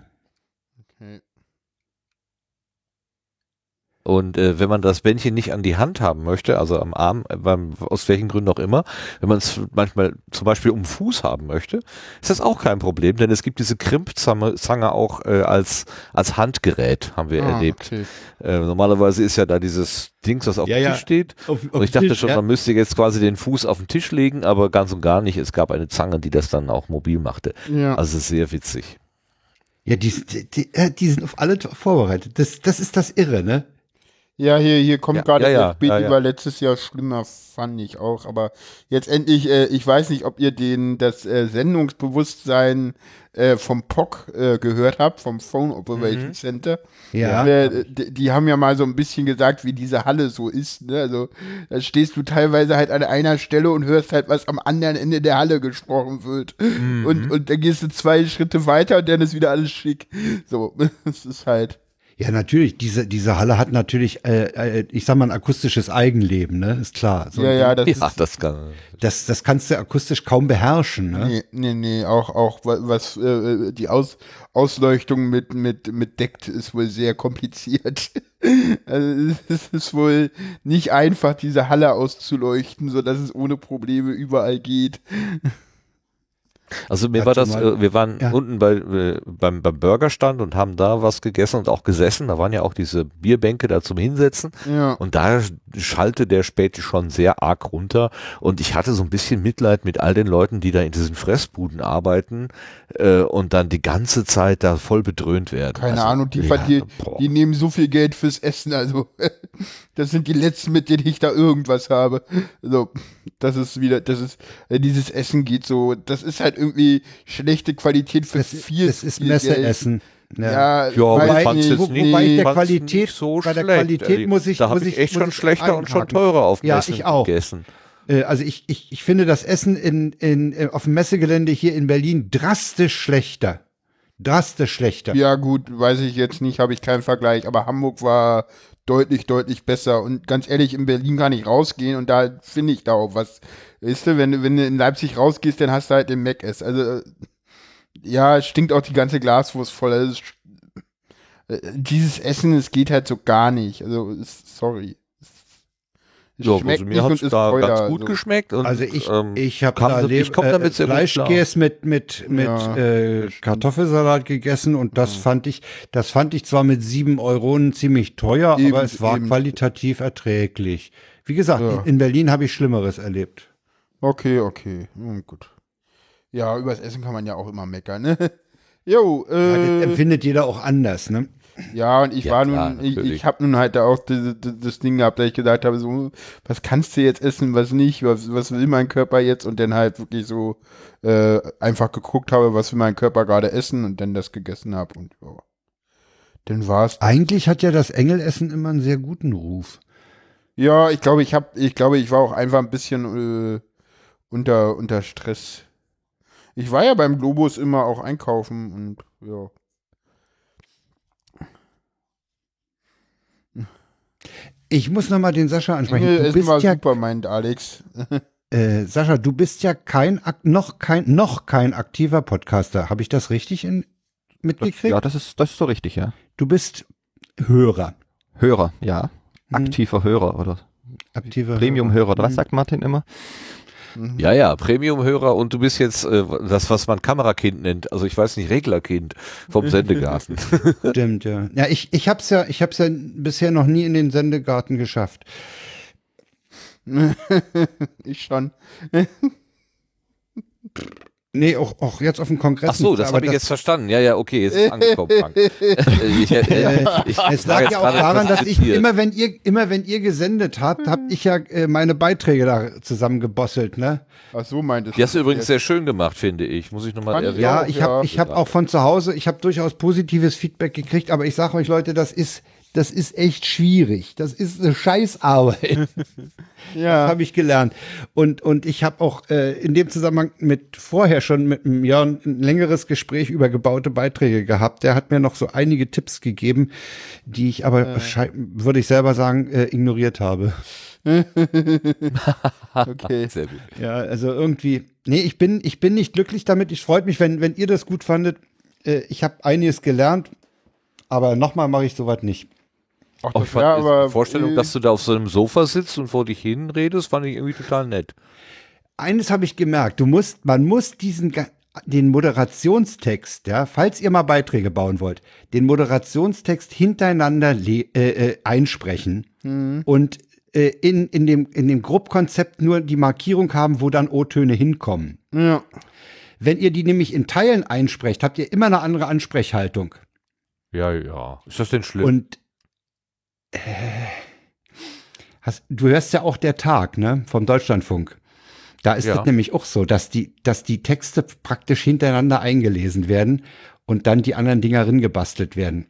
S3: Und äh, wenn man das Bändchen nicht an die Hand haben möchte, also am Arm, äh, beim, aus welchen Gründen auch immer, wenn man es manchmal zum Beispiel um den Fuß haben möchte, ist das auch kein Problem, denn es gibt diese Krimpzange Zange auch äh, als, als Handgerät, haben wir
S2: Ah,
S3: erlebt.
S2: okay.
S3: Äh, normalerweise ist ja da dieses Dings, was auf
S1: Ja,
S3: dem
S1: ja.
S3: Tisch steht.
S1: Auf,
S3: Und ich dachte schon, man müsste jetzt quasi den Fuß auf den Tisch legen, aber ganz und gar nicht. Es gab eine Zange, die das dann auch mobil machte.
S2: Ja.
S3: Also sehr witzig.
S1: Ja, die, die, die, äh, die sind auf alle vorbereitet. Das, das ist das Irre, ne?
S2: Ja, hier, hier kommt
S3: Ja,
S2: gerade
S3: ja, ja,
S2: das Bild
S3: ja, ja.
S2: über letztes Jahr schlimmer, fand ich auch. Aber jetzt endlich, äh, ich weiß nicht, ob ihr den, das äh, Sendungsbewusstsein äh, vom POC äh, gehört habt, vom Phone Operation
S3: Mhm.
S2: Center.
S1: Ja.
S2: Äh, die, die haben ja mal so ein bisschen gesagt, wie diese Halle so ist. Ne? Also da stehst du teilweise halt an einer Stelle und hörst halt, was am anderen Ende der Halle gesprochen wird.
S3: Mhm.
S2: Und, und dann gehst du zwei Schritte weiter und dann ist wieder alles schick. So, es ist halt.
S1: Ja, natürlich. Diese, diese Halle hat natürlich, äh, äh, ich sag mal, ein akustisches Eigenleben, ne? Ist klar. So,
S2: ja, ja, das
S3: Ja,
S2: ist.
S3: das kann.
S1: Das, das kannst du akustisch kaum beherrschen, ne?
S2: Nee, nee, nee, auch, auch wa- was äh, die Aus, Ausleuchtung mit, mit, mit deckt, ist wohl sehr kompliziert. also es ist wohl nicht einfach, diese Halle auszuleuchten, so dass es ohne Probleme überall geht.
S3: Also mir
S1: Ja,
S3: war das,
S1: zumal-
S3: äh, wir waren
S1: ja.
S3: unten bei, äh, beim, beim Burgerstand und haben da was gegessen und auch gesessen. Da waren ja auch diese Bierbänke da zum Hinsetzen.
S2: Ja.
S3: Und da schallte der Späti schon sehr arg runter. Und ich hatte so ein bisschen Mitleid mit all den Leuten, die da in diesen Fressbuden arbeiten äh, und dann die ganze Zeit da voll bedröhnt werden.
S2: Keine
S3: Also,
S2: Ahnung, die,
S3: ja,
S2: die, die nehmen so viel Geld fürs Essen, also das sind die letzten, mit denen ich da irgendwas habe. Also, das ist wieder, das ist, äh, dieses Essen geht so, das ist halt irgendwie schlechte Qualität für
S1: Das,
S2: viel,
S1: das ist
S2: viel Geld.
S1: Messeessen.
S2: Ja,
S3: Ja, ich fand's
S2: nicht,
S3: jetzt nicht,
S1: wobei ich der Qualität-
S3: so
S1: bei der
S3: schlecht.
S1: Qualität
S3: Also,
S1: muss ich-
S3: da habe
S1: muss
S3: ich
S1: ich-
S3: echt
S1: muss
S3: schon
S1: ich
S3: schlechter und schon teurer auf
S1: Ja, ich auch.
S3: gegessen.
S1: Äh, also ich, ich, ich finde das Essen in, in, äh, auf dem Messegelände hier in Berlin drastisch schlechter. Drastisch schlechter.
S2: Ja, gut, weiß ich jetzt nicht, habe ich keinen Vergleich, aber Hamburg war deutlich, deutlich besser. Und ganz ehrlich, in Berlin kann ich rausgehen und da finde ich da auch was. Weißt du, wenn, du- wenn du in Leipzig rausgehst, dann hast du halt den Mac S. Also, äh, ja, es stinkt auch die ganze Glaswurst voll. Also, äh, dieses Essen, es geht halt so gar nicht. Also, sorry.
S3: Ja,
S2: schmeckt
S3: also
S2: nicht
S3: mir hat
S2: und
S3: es
S2: ist
S3: da
S2: teuer,
S3: ganz gut
S2: so.
S3: geschmeckt. Und,
S1: Also ich,
S3: ähm,
S1: ich habe da
S3: so- ich
S1: Leb-
S3: komm damit
S1: äh,
S3: sehr gut klar.
S1: Fleischkäse mit mit mit
S2: Ja,
S1: äh, Kartoffelsalat gegessen und das fand ich, das fand ich zwar mit sieben Euronen ziemlich teuer,
S2: Eben,
S1: aber es war
S2: eben.
S1: qualitativ erträglich. Wie gesagt,
S2: Ja.
S1: in Berlin habe ich Schlimmeres erlebt.
S2: Okay, okay. Hm, gut. Ja, übers Essen kann man ja auch immer meckern, ne? Jo,
S1: Ja, das
S2: äh,
S1: empfindet jeder auch anders, ne?
S2: Ja, und ich
S3: Ja,
S2: war
S3: klar,
S2: nun, ich,
S3: natürlich.
S2: ich habe nun halt da auch das, das, das Ding gehabt, da ich gesagt habe, so, was kannst du jetzt essen, was nicht, was, was will mein Körper jetzt und dann halt wirklich so äh, einfach geguckt habe, was will mein Körper gerade essen und dann das gegessen habe und ja. Dann war's.
S1: Eigentlich hat ja das Engelessen immer einen sehr guten Ruf.
S2: Ja, ich glaube, ich habe, ich glaube, ich war auch einfach ein bisschen äh, unter, unter Stress. Ich war ja beim Globus immer auch einkaufen und ja.
S1: Ich muss noch mal den Sascha ansprechen.
S2: Engel
S1: Du bist ja,
S2: super, meint Alex.
S1: äh, Sascha, du bist ja kein ak- noch kein noch kein aktiver Podcaster. Habe ich das richtig in,
S4: Das,
S1: mitgekriegt?
S4: ja, das ist, das ist so richtig, ja.
S1: Du bist Hörer,
S4: Hörer, ja.
S1: Mhm.
S4: Aktiver Hörer oder
S1: aktiver
S4: Premium-Hörer. Oder was sagt Martin immer?
S2: Mhm.
S3: Ja, ja, Premium-Hörer und du bist jetzt äh, das, was man Kamerakind nennt. Also ich weiß nicht, Reglerkind vom Sendegarten.
S1: Stimmt, ja. Ja, ich, ich hab's ja, ich hab's ja bisher noch nie in den Sendegarten geschafft.
S2: ich schon.
S1: Nee, auch, auch jetzt auf dem Kongress.
S3: Ach so, das habe ich jetzt verstanden. Ja, ja, okay, jetzt ist angekommen, Frank. Ich, äh, ich,
S1: Es lag ja auch daran, dass ich immer, wenn ihr, immer wenn ihr gesendet habt, hab ich ja äh, meine Beiträge da zusammengebosselt, ne?
S2: Ach so meintest
S3: Die hast du übrigens
S2: jetzt.
S3: sehr schön gemacht, finde ich. Muss ich nochmal erwähnen.
S1: Ja, ich habe ich hab auch von zu Hause, ich habe durchaus positives Feedback gekriegt, aber ich sage euch Leute, das ist, das ist echt schwierig. Das ist eine Scheißarbeit.
S2: Ja.
S1: habe ich gelernt. Und, und ich habe auch äh, in dem Zusammenhang mit vorher schon mit dem Jörn ein längeres Gespräch über gebaute Beiträge gehabt. Der hat mir noch so einige Tipps gegeben, die ich aber, schei- würde ich selber sagen, äh, ignoriert habe.
S2: Okay.
S3: Sehr gut.
S1: Ja, also irgendwie, nee, ich bin, ich bin nicht glücklich damit. Ich freut mich, wenn, wenn ihr das gut fandet. Äh, ich habe einiges gelernt, aber nochmal mache ich sowas nicht.
S2: Ach, das
S3: ich fand
S2: aber,
S3: die Vorstellung,
S2: äh,
S3: dass du da auf so einem Sofa sitzt und vor dich hin redest, fand ich irgendwie total nett.
S1: Eines habe ich gemerkt, du musst, man muss diesen, den Moderationstext, ja, falls ihr mal Beiträge bauen wollt, den Moderationstext hintereinander äh, äh, einsprechen und äh, in, in dem, in dem Grobkonzept nur die Markierung haben, wo dann O-Töne hinkommen.
S2: ja.
S1: wenn ihr die nämlich in Teilen einsprecht, habt ihr immer eine andere Ansprechhaltung.
S3: Ja, ja. Ist das denn schlimm?
S1: Und äh, hast, du hörst ja auch der Tag, ne, vom Deutschlandfunk. Da ist
S3: Ja.
S1: es nämlich auch so, dass die, dass die Texte praktisch hintereinander eingelesen werden und dann die anderen Dinger gebastelt werden.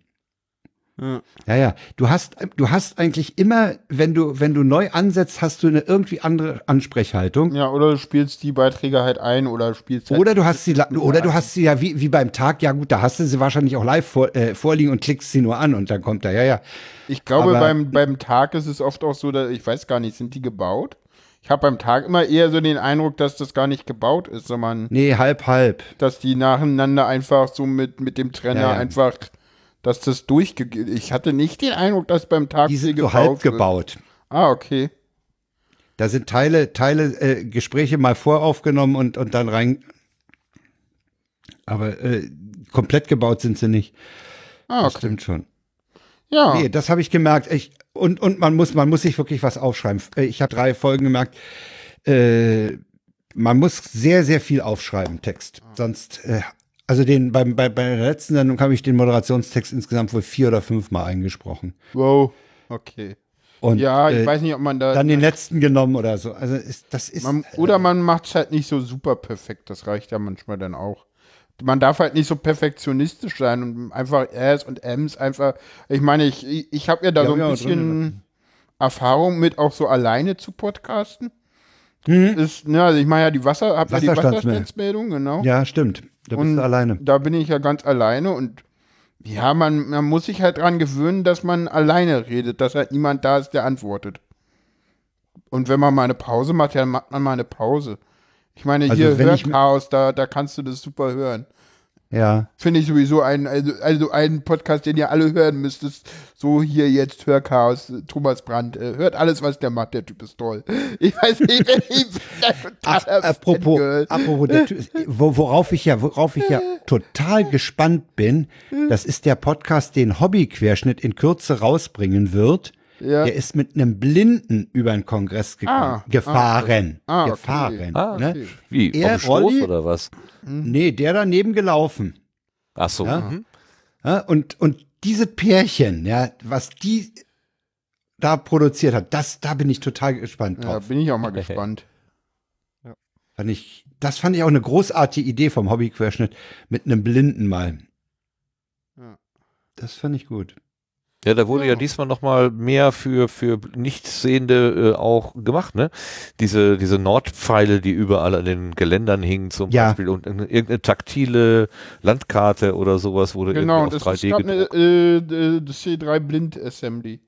S2: Ja.
S1: Ja, ja. Du hast, du hast eigentlich immer, wenn du, wenn du neu ansetzt, hast du eine irgendwie andere Ansprechhaltung.
S2: Ja, oder du spielst die Beiträge halt ein oder spielst halt
S1: Oder du hast sie, oder du hast sie ja wie, wie beim Tag, ja gut, da hast du sie wahrscheinlich auch live vor, äh, vorliegen und klickst sie nur an und dann kommt da, ja, ja.
S2: Ich glaube,
S1: Aber-
S2: beim, beim Tag ist es oft auch so, dass, ich weiß gar nicht, sind die gebaut? Ich habe beim Tag immer eher so den Eindruck, dass das gar nicht gebaut ist, sondern
S1: Nee, halb, halb.
S2: dass die nacheinander einfach so mit, mit dem Trenner
S1: Ja, ja.
S2: einfach, dass das durchge... Ich hatte nicht den Eindruck, dass beim Tag
S1: Die
S2: viel
S1: sind so halb
S2: wird.
S1: gebaut.
S2: Ah, okay.
S1: Da sind Teile, Teile, äh, Gespräche mal voraufgenommen und, und dann rein. Aber äh, komplett gebaut sind sie nicht.
S2: Ah,
S1: Das
S2: okay.
S1: stimmt schon.
S2: Ja.
S1: Nee, das habe ich gemerkt. Ich, und, und man muss, man muss sich wirklich was aufschreiben. Äh, Ich habe drei Folgen gemerkt. Äh, man muss sehr, sehr viel aufschreiben, Text. Sonst, äh, also den, beim, bei, bei der letzten Sendung habe ich den Moderationstext insgesamt wohl vier oder fünf Mal eingesprochen.
S2: Wow. Okay.
S1: Und
S2: ja, ich
S1: äh,
S2: weiß nicht, ob man da.
S1: dann den letzten genommen oder so. Also ist, das ist.
S2: Man, oder man macht es halt nicht so super perfekt. Das reicht ja manchmal dann auch. Man darf halt nicht so perfektionistisch sein und einfach Rs und Ms einfach. Ich meine, ich, ich, habe ja da
S1: Ja,
S2: so ein bisschen Erfahrung mit, auch so alleine zu podcasten.
S1: Mhm.
S2: Ist, ne, also ich meine ja die Wasser, hab ja die
S1: Wasserstandsmeldung.
S2: Genau.
S1: Ja, stimmt. Da bist
S2: Und
S1: du alleine.
S2: Da bin ich ja ganz alleine und ja, man, man muss sich halt dran gewöhnen, dass man alleine redet, dass halt niemand da ist, der antwortet. Und wenn man mal eine Pause macht, ja, dann macht man mal eine Pause. Ich meine,
S1: Also
S2: hier
S1: ich-
S2: Hörchaos, da, da kannst du das super hören.
S1: Ja.
S2: Finde ich sowieso ein, also, also einen Podcast, den ihr alle hören müsstet. So hier jetzt Hörchaos, Thomas Brandt. Äh, hört alles, was der macht, der Typ ist toll. Ich weiß nicht, wenn ich
S1: Ach, apropos, apropos der, Ty- wo, worauf ich ja, worauf ich ja total gespannt bin, das ist der Podcast, den Hobbyquerschnitt in Kürze rausbringen wird.
S2: Ja.
S1: Der ist mit einem Blinden über den Kongress gegangen,
S2: Ah,
S1: gefahren,
S2: ah, okay.
S1: gefahren.
S3: Ah,
S1: ne?
S2: okay.
S3: Wie?
S1: Er,
S3: Vom
S1: Rolli?
S3: oder was?
S1: Nee, der daneben gelaufen.
S3: Ach so.
S1: Ja.
S3: mhm.
S1: Ja, und, und diese Pärchen, ja, was die da produziert hat, das, da bin ich total gespannt
S2: Ja,
S1: drauf.
S2: bin ich auch mal gespannt.
S1: Fand ich, das fand ich auch eine großartige Idee vom Hobbyquerschnitt mit einem Blinden mal.
S2: Ja.
S1: Das fand ich gut.
S3: Ja, da wurde ja,
S2: Ja.
S3: diesmal noch mal mehr für, für Nichtsehende äh, auch gemacht, ne? Diese, diese Nordpfeile, die überall an den Geländern hingen zum
S1: Ja.
S3: Beispiel und eine- irgendeine taktile Landkarte oder sowas wurde
S2: Genau,
S3: irgendwie
S2: das
S3: auf
S2: ist
S3: 3D
S2: gerade eine
S3: gedruckt.
S2: äh, äh, das C3 Blind Assembly.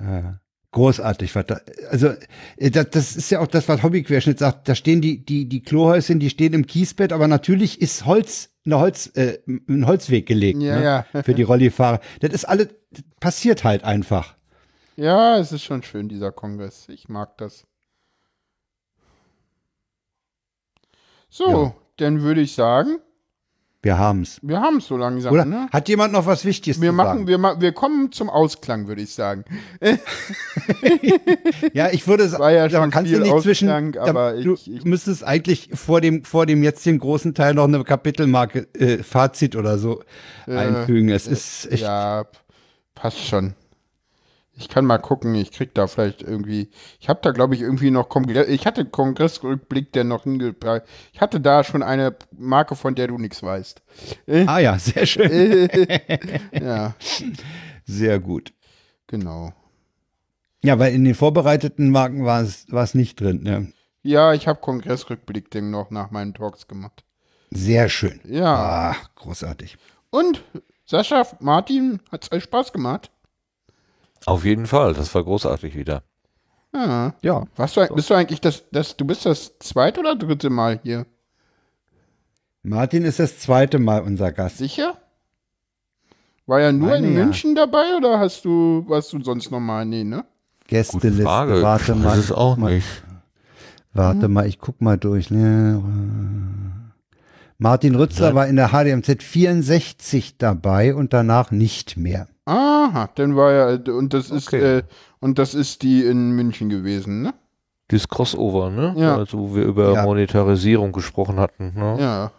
S1: Ja. Großartig. Was da, also äh, das, das ist ja auch das, was Hobbyquerschnitt sagt. Da stehen die, die, die Klohäuschen, die stehen im Kiesbett, aber natürlich ist Holz, eine Holz, äh, ein Holzweg gelegt
S2: Ja,
S1: ne?
S2: ja.
S1: für die Rollifahrer. Das ist alles, das passiert halt einfach.
S2: Ja, es ist schon schön, dieser Kongress. Ich mag das. So,
S1: Ja.
S2: dann würde ich sagen,
S1: Wir haben's.
S2: wir haben es so langsam,
S1: Oder
S2: ne?
S1: hat jemand noch was Wichtiges
S2: Wir
S1: zu
S2: machen,
S1: sagen?
S2: wir, ma wir kommen zum Ausklang, würde ich sagen.
S1: Ja, ich würde sagen,
S2: War ja
S1: man
S2: viel
S1: du nicht zwischen,
S2: Ausklang,
S1: da-
S2: aber
S1: du
S2: ich- ich-
S1: müsstest eigentlich vor dem, vor dem jetzt den großen Teil noch eine Kapitelmarke, äh, Fazit oder so einfügen. Es ist echt,
S2: Ja, passt schon. Ich kann mal gucken, ich krieg da vielleicht irgendwie. Ich habe da, glaube ich, irgendwie noch Kongress. Ich hatte Kongressrückblick, der noch hingebracht. Ich hatte da schon eine Marke, von der du nichts weißt.
S1: ah ja, sehr schön,
S2: Ja,
S1: sehr gut.
S2: genau.
S1: Ja, weil in den vorbereiteten Marken war es, es nicht drin, ne?
S2: Ja, ich habe Kongressrückblick denn noch nach meinen Talks gemacht.
S1: Sehr schön.
S2: Ja.
S1: Ah, großartig.
S2: Und Sascha, Martin, hat's euch Spaß gemacht?
S3: Auf jeden Fall, das war großartig wieder.
S2: Ja.
S4: Ja,
S2: Warst du, bist du eigentlich das, das, du bist das zweite oder dritte Mal hier?
S1: Martin ist das zweite Mal unser Gast.
S2: Sicher? War ja nur
S1: Meine
S2: in
S1: ja.
S2: München dabei oder hast du, warst du sonst nochmal? Nee, ne?
S1: Gästeliste.
S3: Frage.
S1: Warte mal.
S3: Das ist auch
S1: mal,
S3: nicht.
S1: Warte mal, ich guck mal durch. Ne? Martin Rützler
S3: Ja.
S1: war in der HDMZ 64 dabei und danach nicht mehr.
S2: Aha, dann war ja, und das ist,
S3: Okay.
S2: äh, und das ist die in München gewesen, ne?
S3: Dieses Crossover, ne?
S2: Ja.
S3: Also, wo wir über
S1: Ja.
S3: Monetarisierung gesprochen hatten. Ne?
S2: Ja.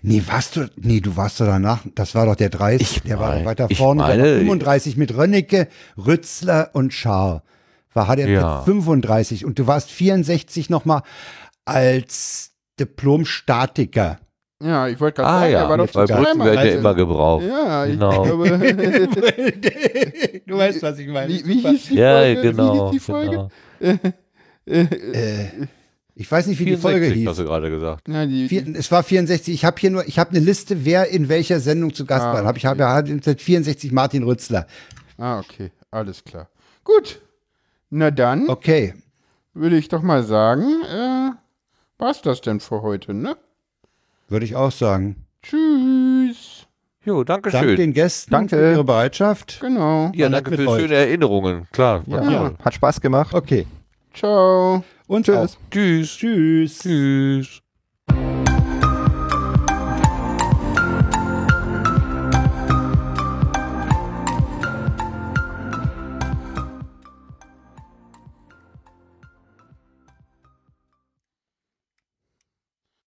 S1: Nee, warst du, nee, du warst doch danach, das war doch der 30,
S3: Ich
S1: der war doch
S3: mein-
S1: weiter vorne, der
S3: meine-
S1: war 35 mit Rönnecke, Rützler und Schaar. War, hat er
S3: Ja.
S1: 35 und du warst 64 nochmal als Diplom-Statiker.
S2: Ja, ich wollte gerade
S3: Ah
S2: sagen,
S3: ja,
S2: er war doch zu
S3: Brücken
S2: zweimal
S3: werden ja immer gebraucht.
S2: Ja, ich
S3: Genau.
S2: glaube.
S1: du weißt, was ich meine.
S2: wie, wie hieß die
S3: Ja,
S2: Folge?
S3: genau.
S2: Wie hieß die Folge?
S3: genau.
S1: Äh, ich weiß nicht, wie die Folge
S3: 64 hast
S1: hieß.
S3: du gerade gesagt.
S2: Ja, die,
S1: Vier, es war 64. Ich habe hier nur, ich habe eine Liste, wer in welcher Sendung zu Gast
S2: Ah,
S1: war. Hab ich habe ja seit 64 Martin Rützler.
S2: ah, okay, alles klar. Gut. Na dann
S1: Okay.
S2: würde ich doch mal sagen, äh, war's das denn für heute, ne?
S1: Würde ich auch sagen.
S2: Tschüss.
S3: Jo, danke
S1: Danke
S3: schön.
S1: den Gästen
S4: Danke.
S1: für ihre Bereitschaft.
S2: Genau.
S3: Ja, danke für
S1: euch.
S3: schöne Erinnerungen. Klar.
S4: Ja,
S3: toll.
S4: hat Spaß gemacht.
S1: Okay.
S2: Ciao.
S1: Und
S4: Tschüss.
S1: auch.
S3: Tschüss.
S1: Tschüss.
S3: Tschüss.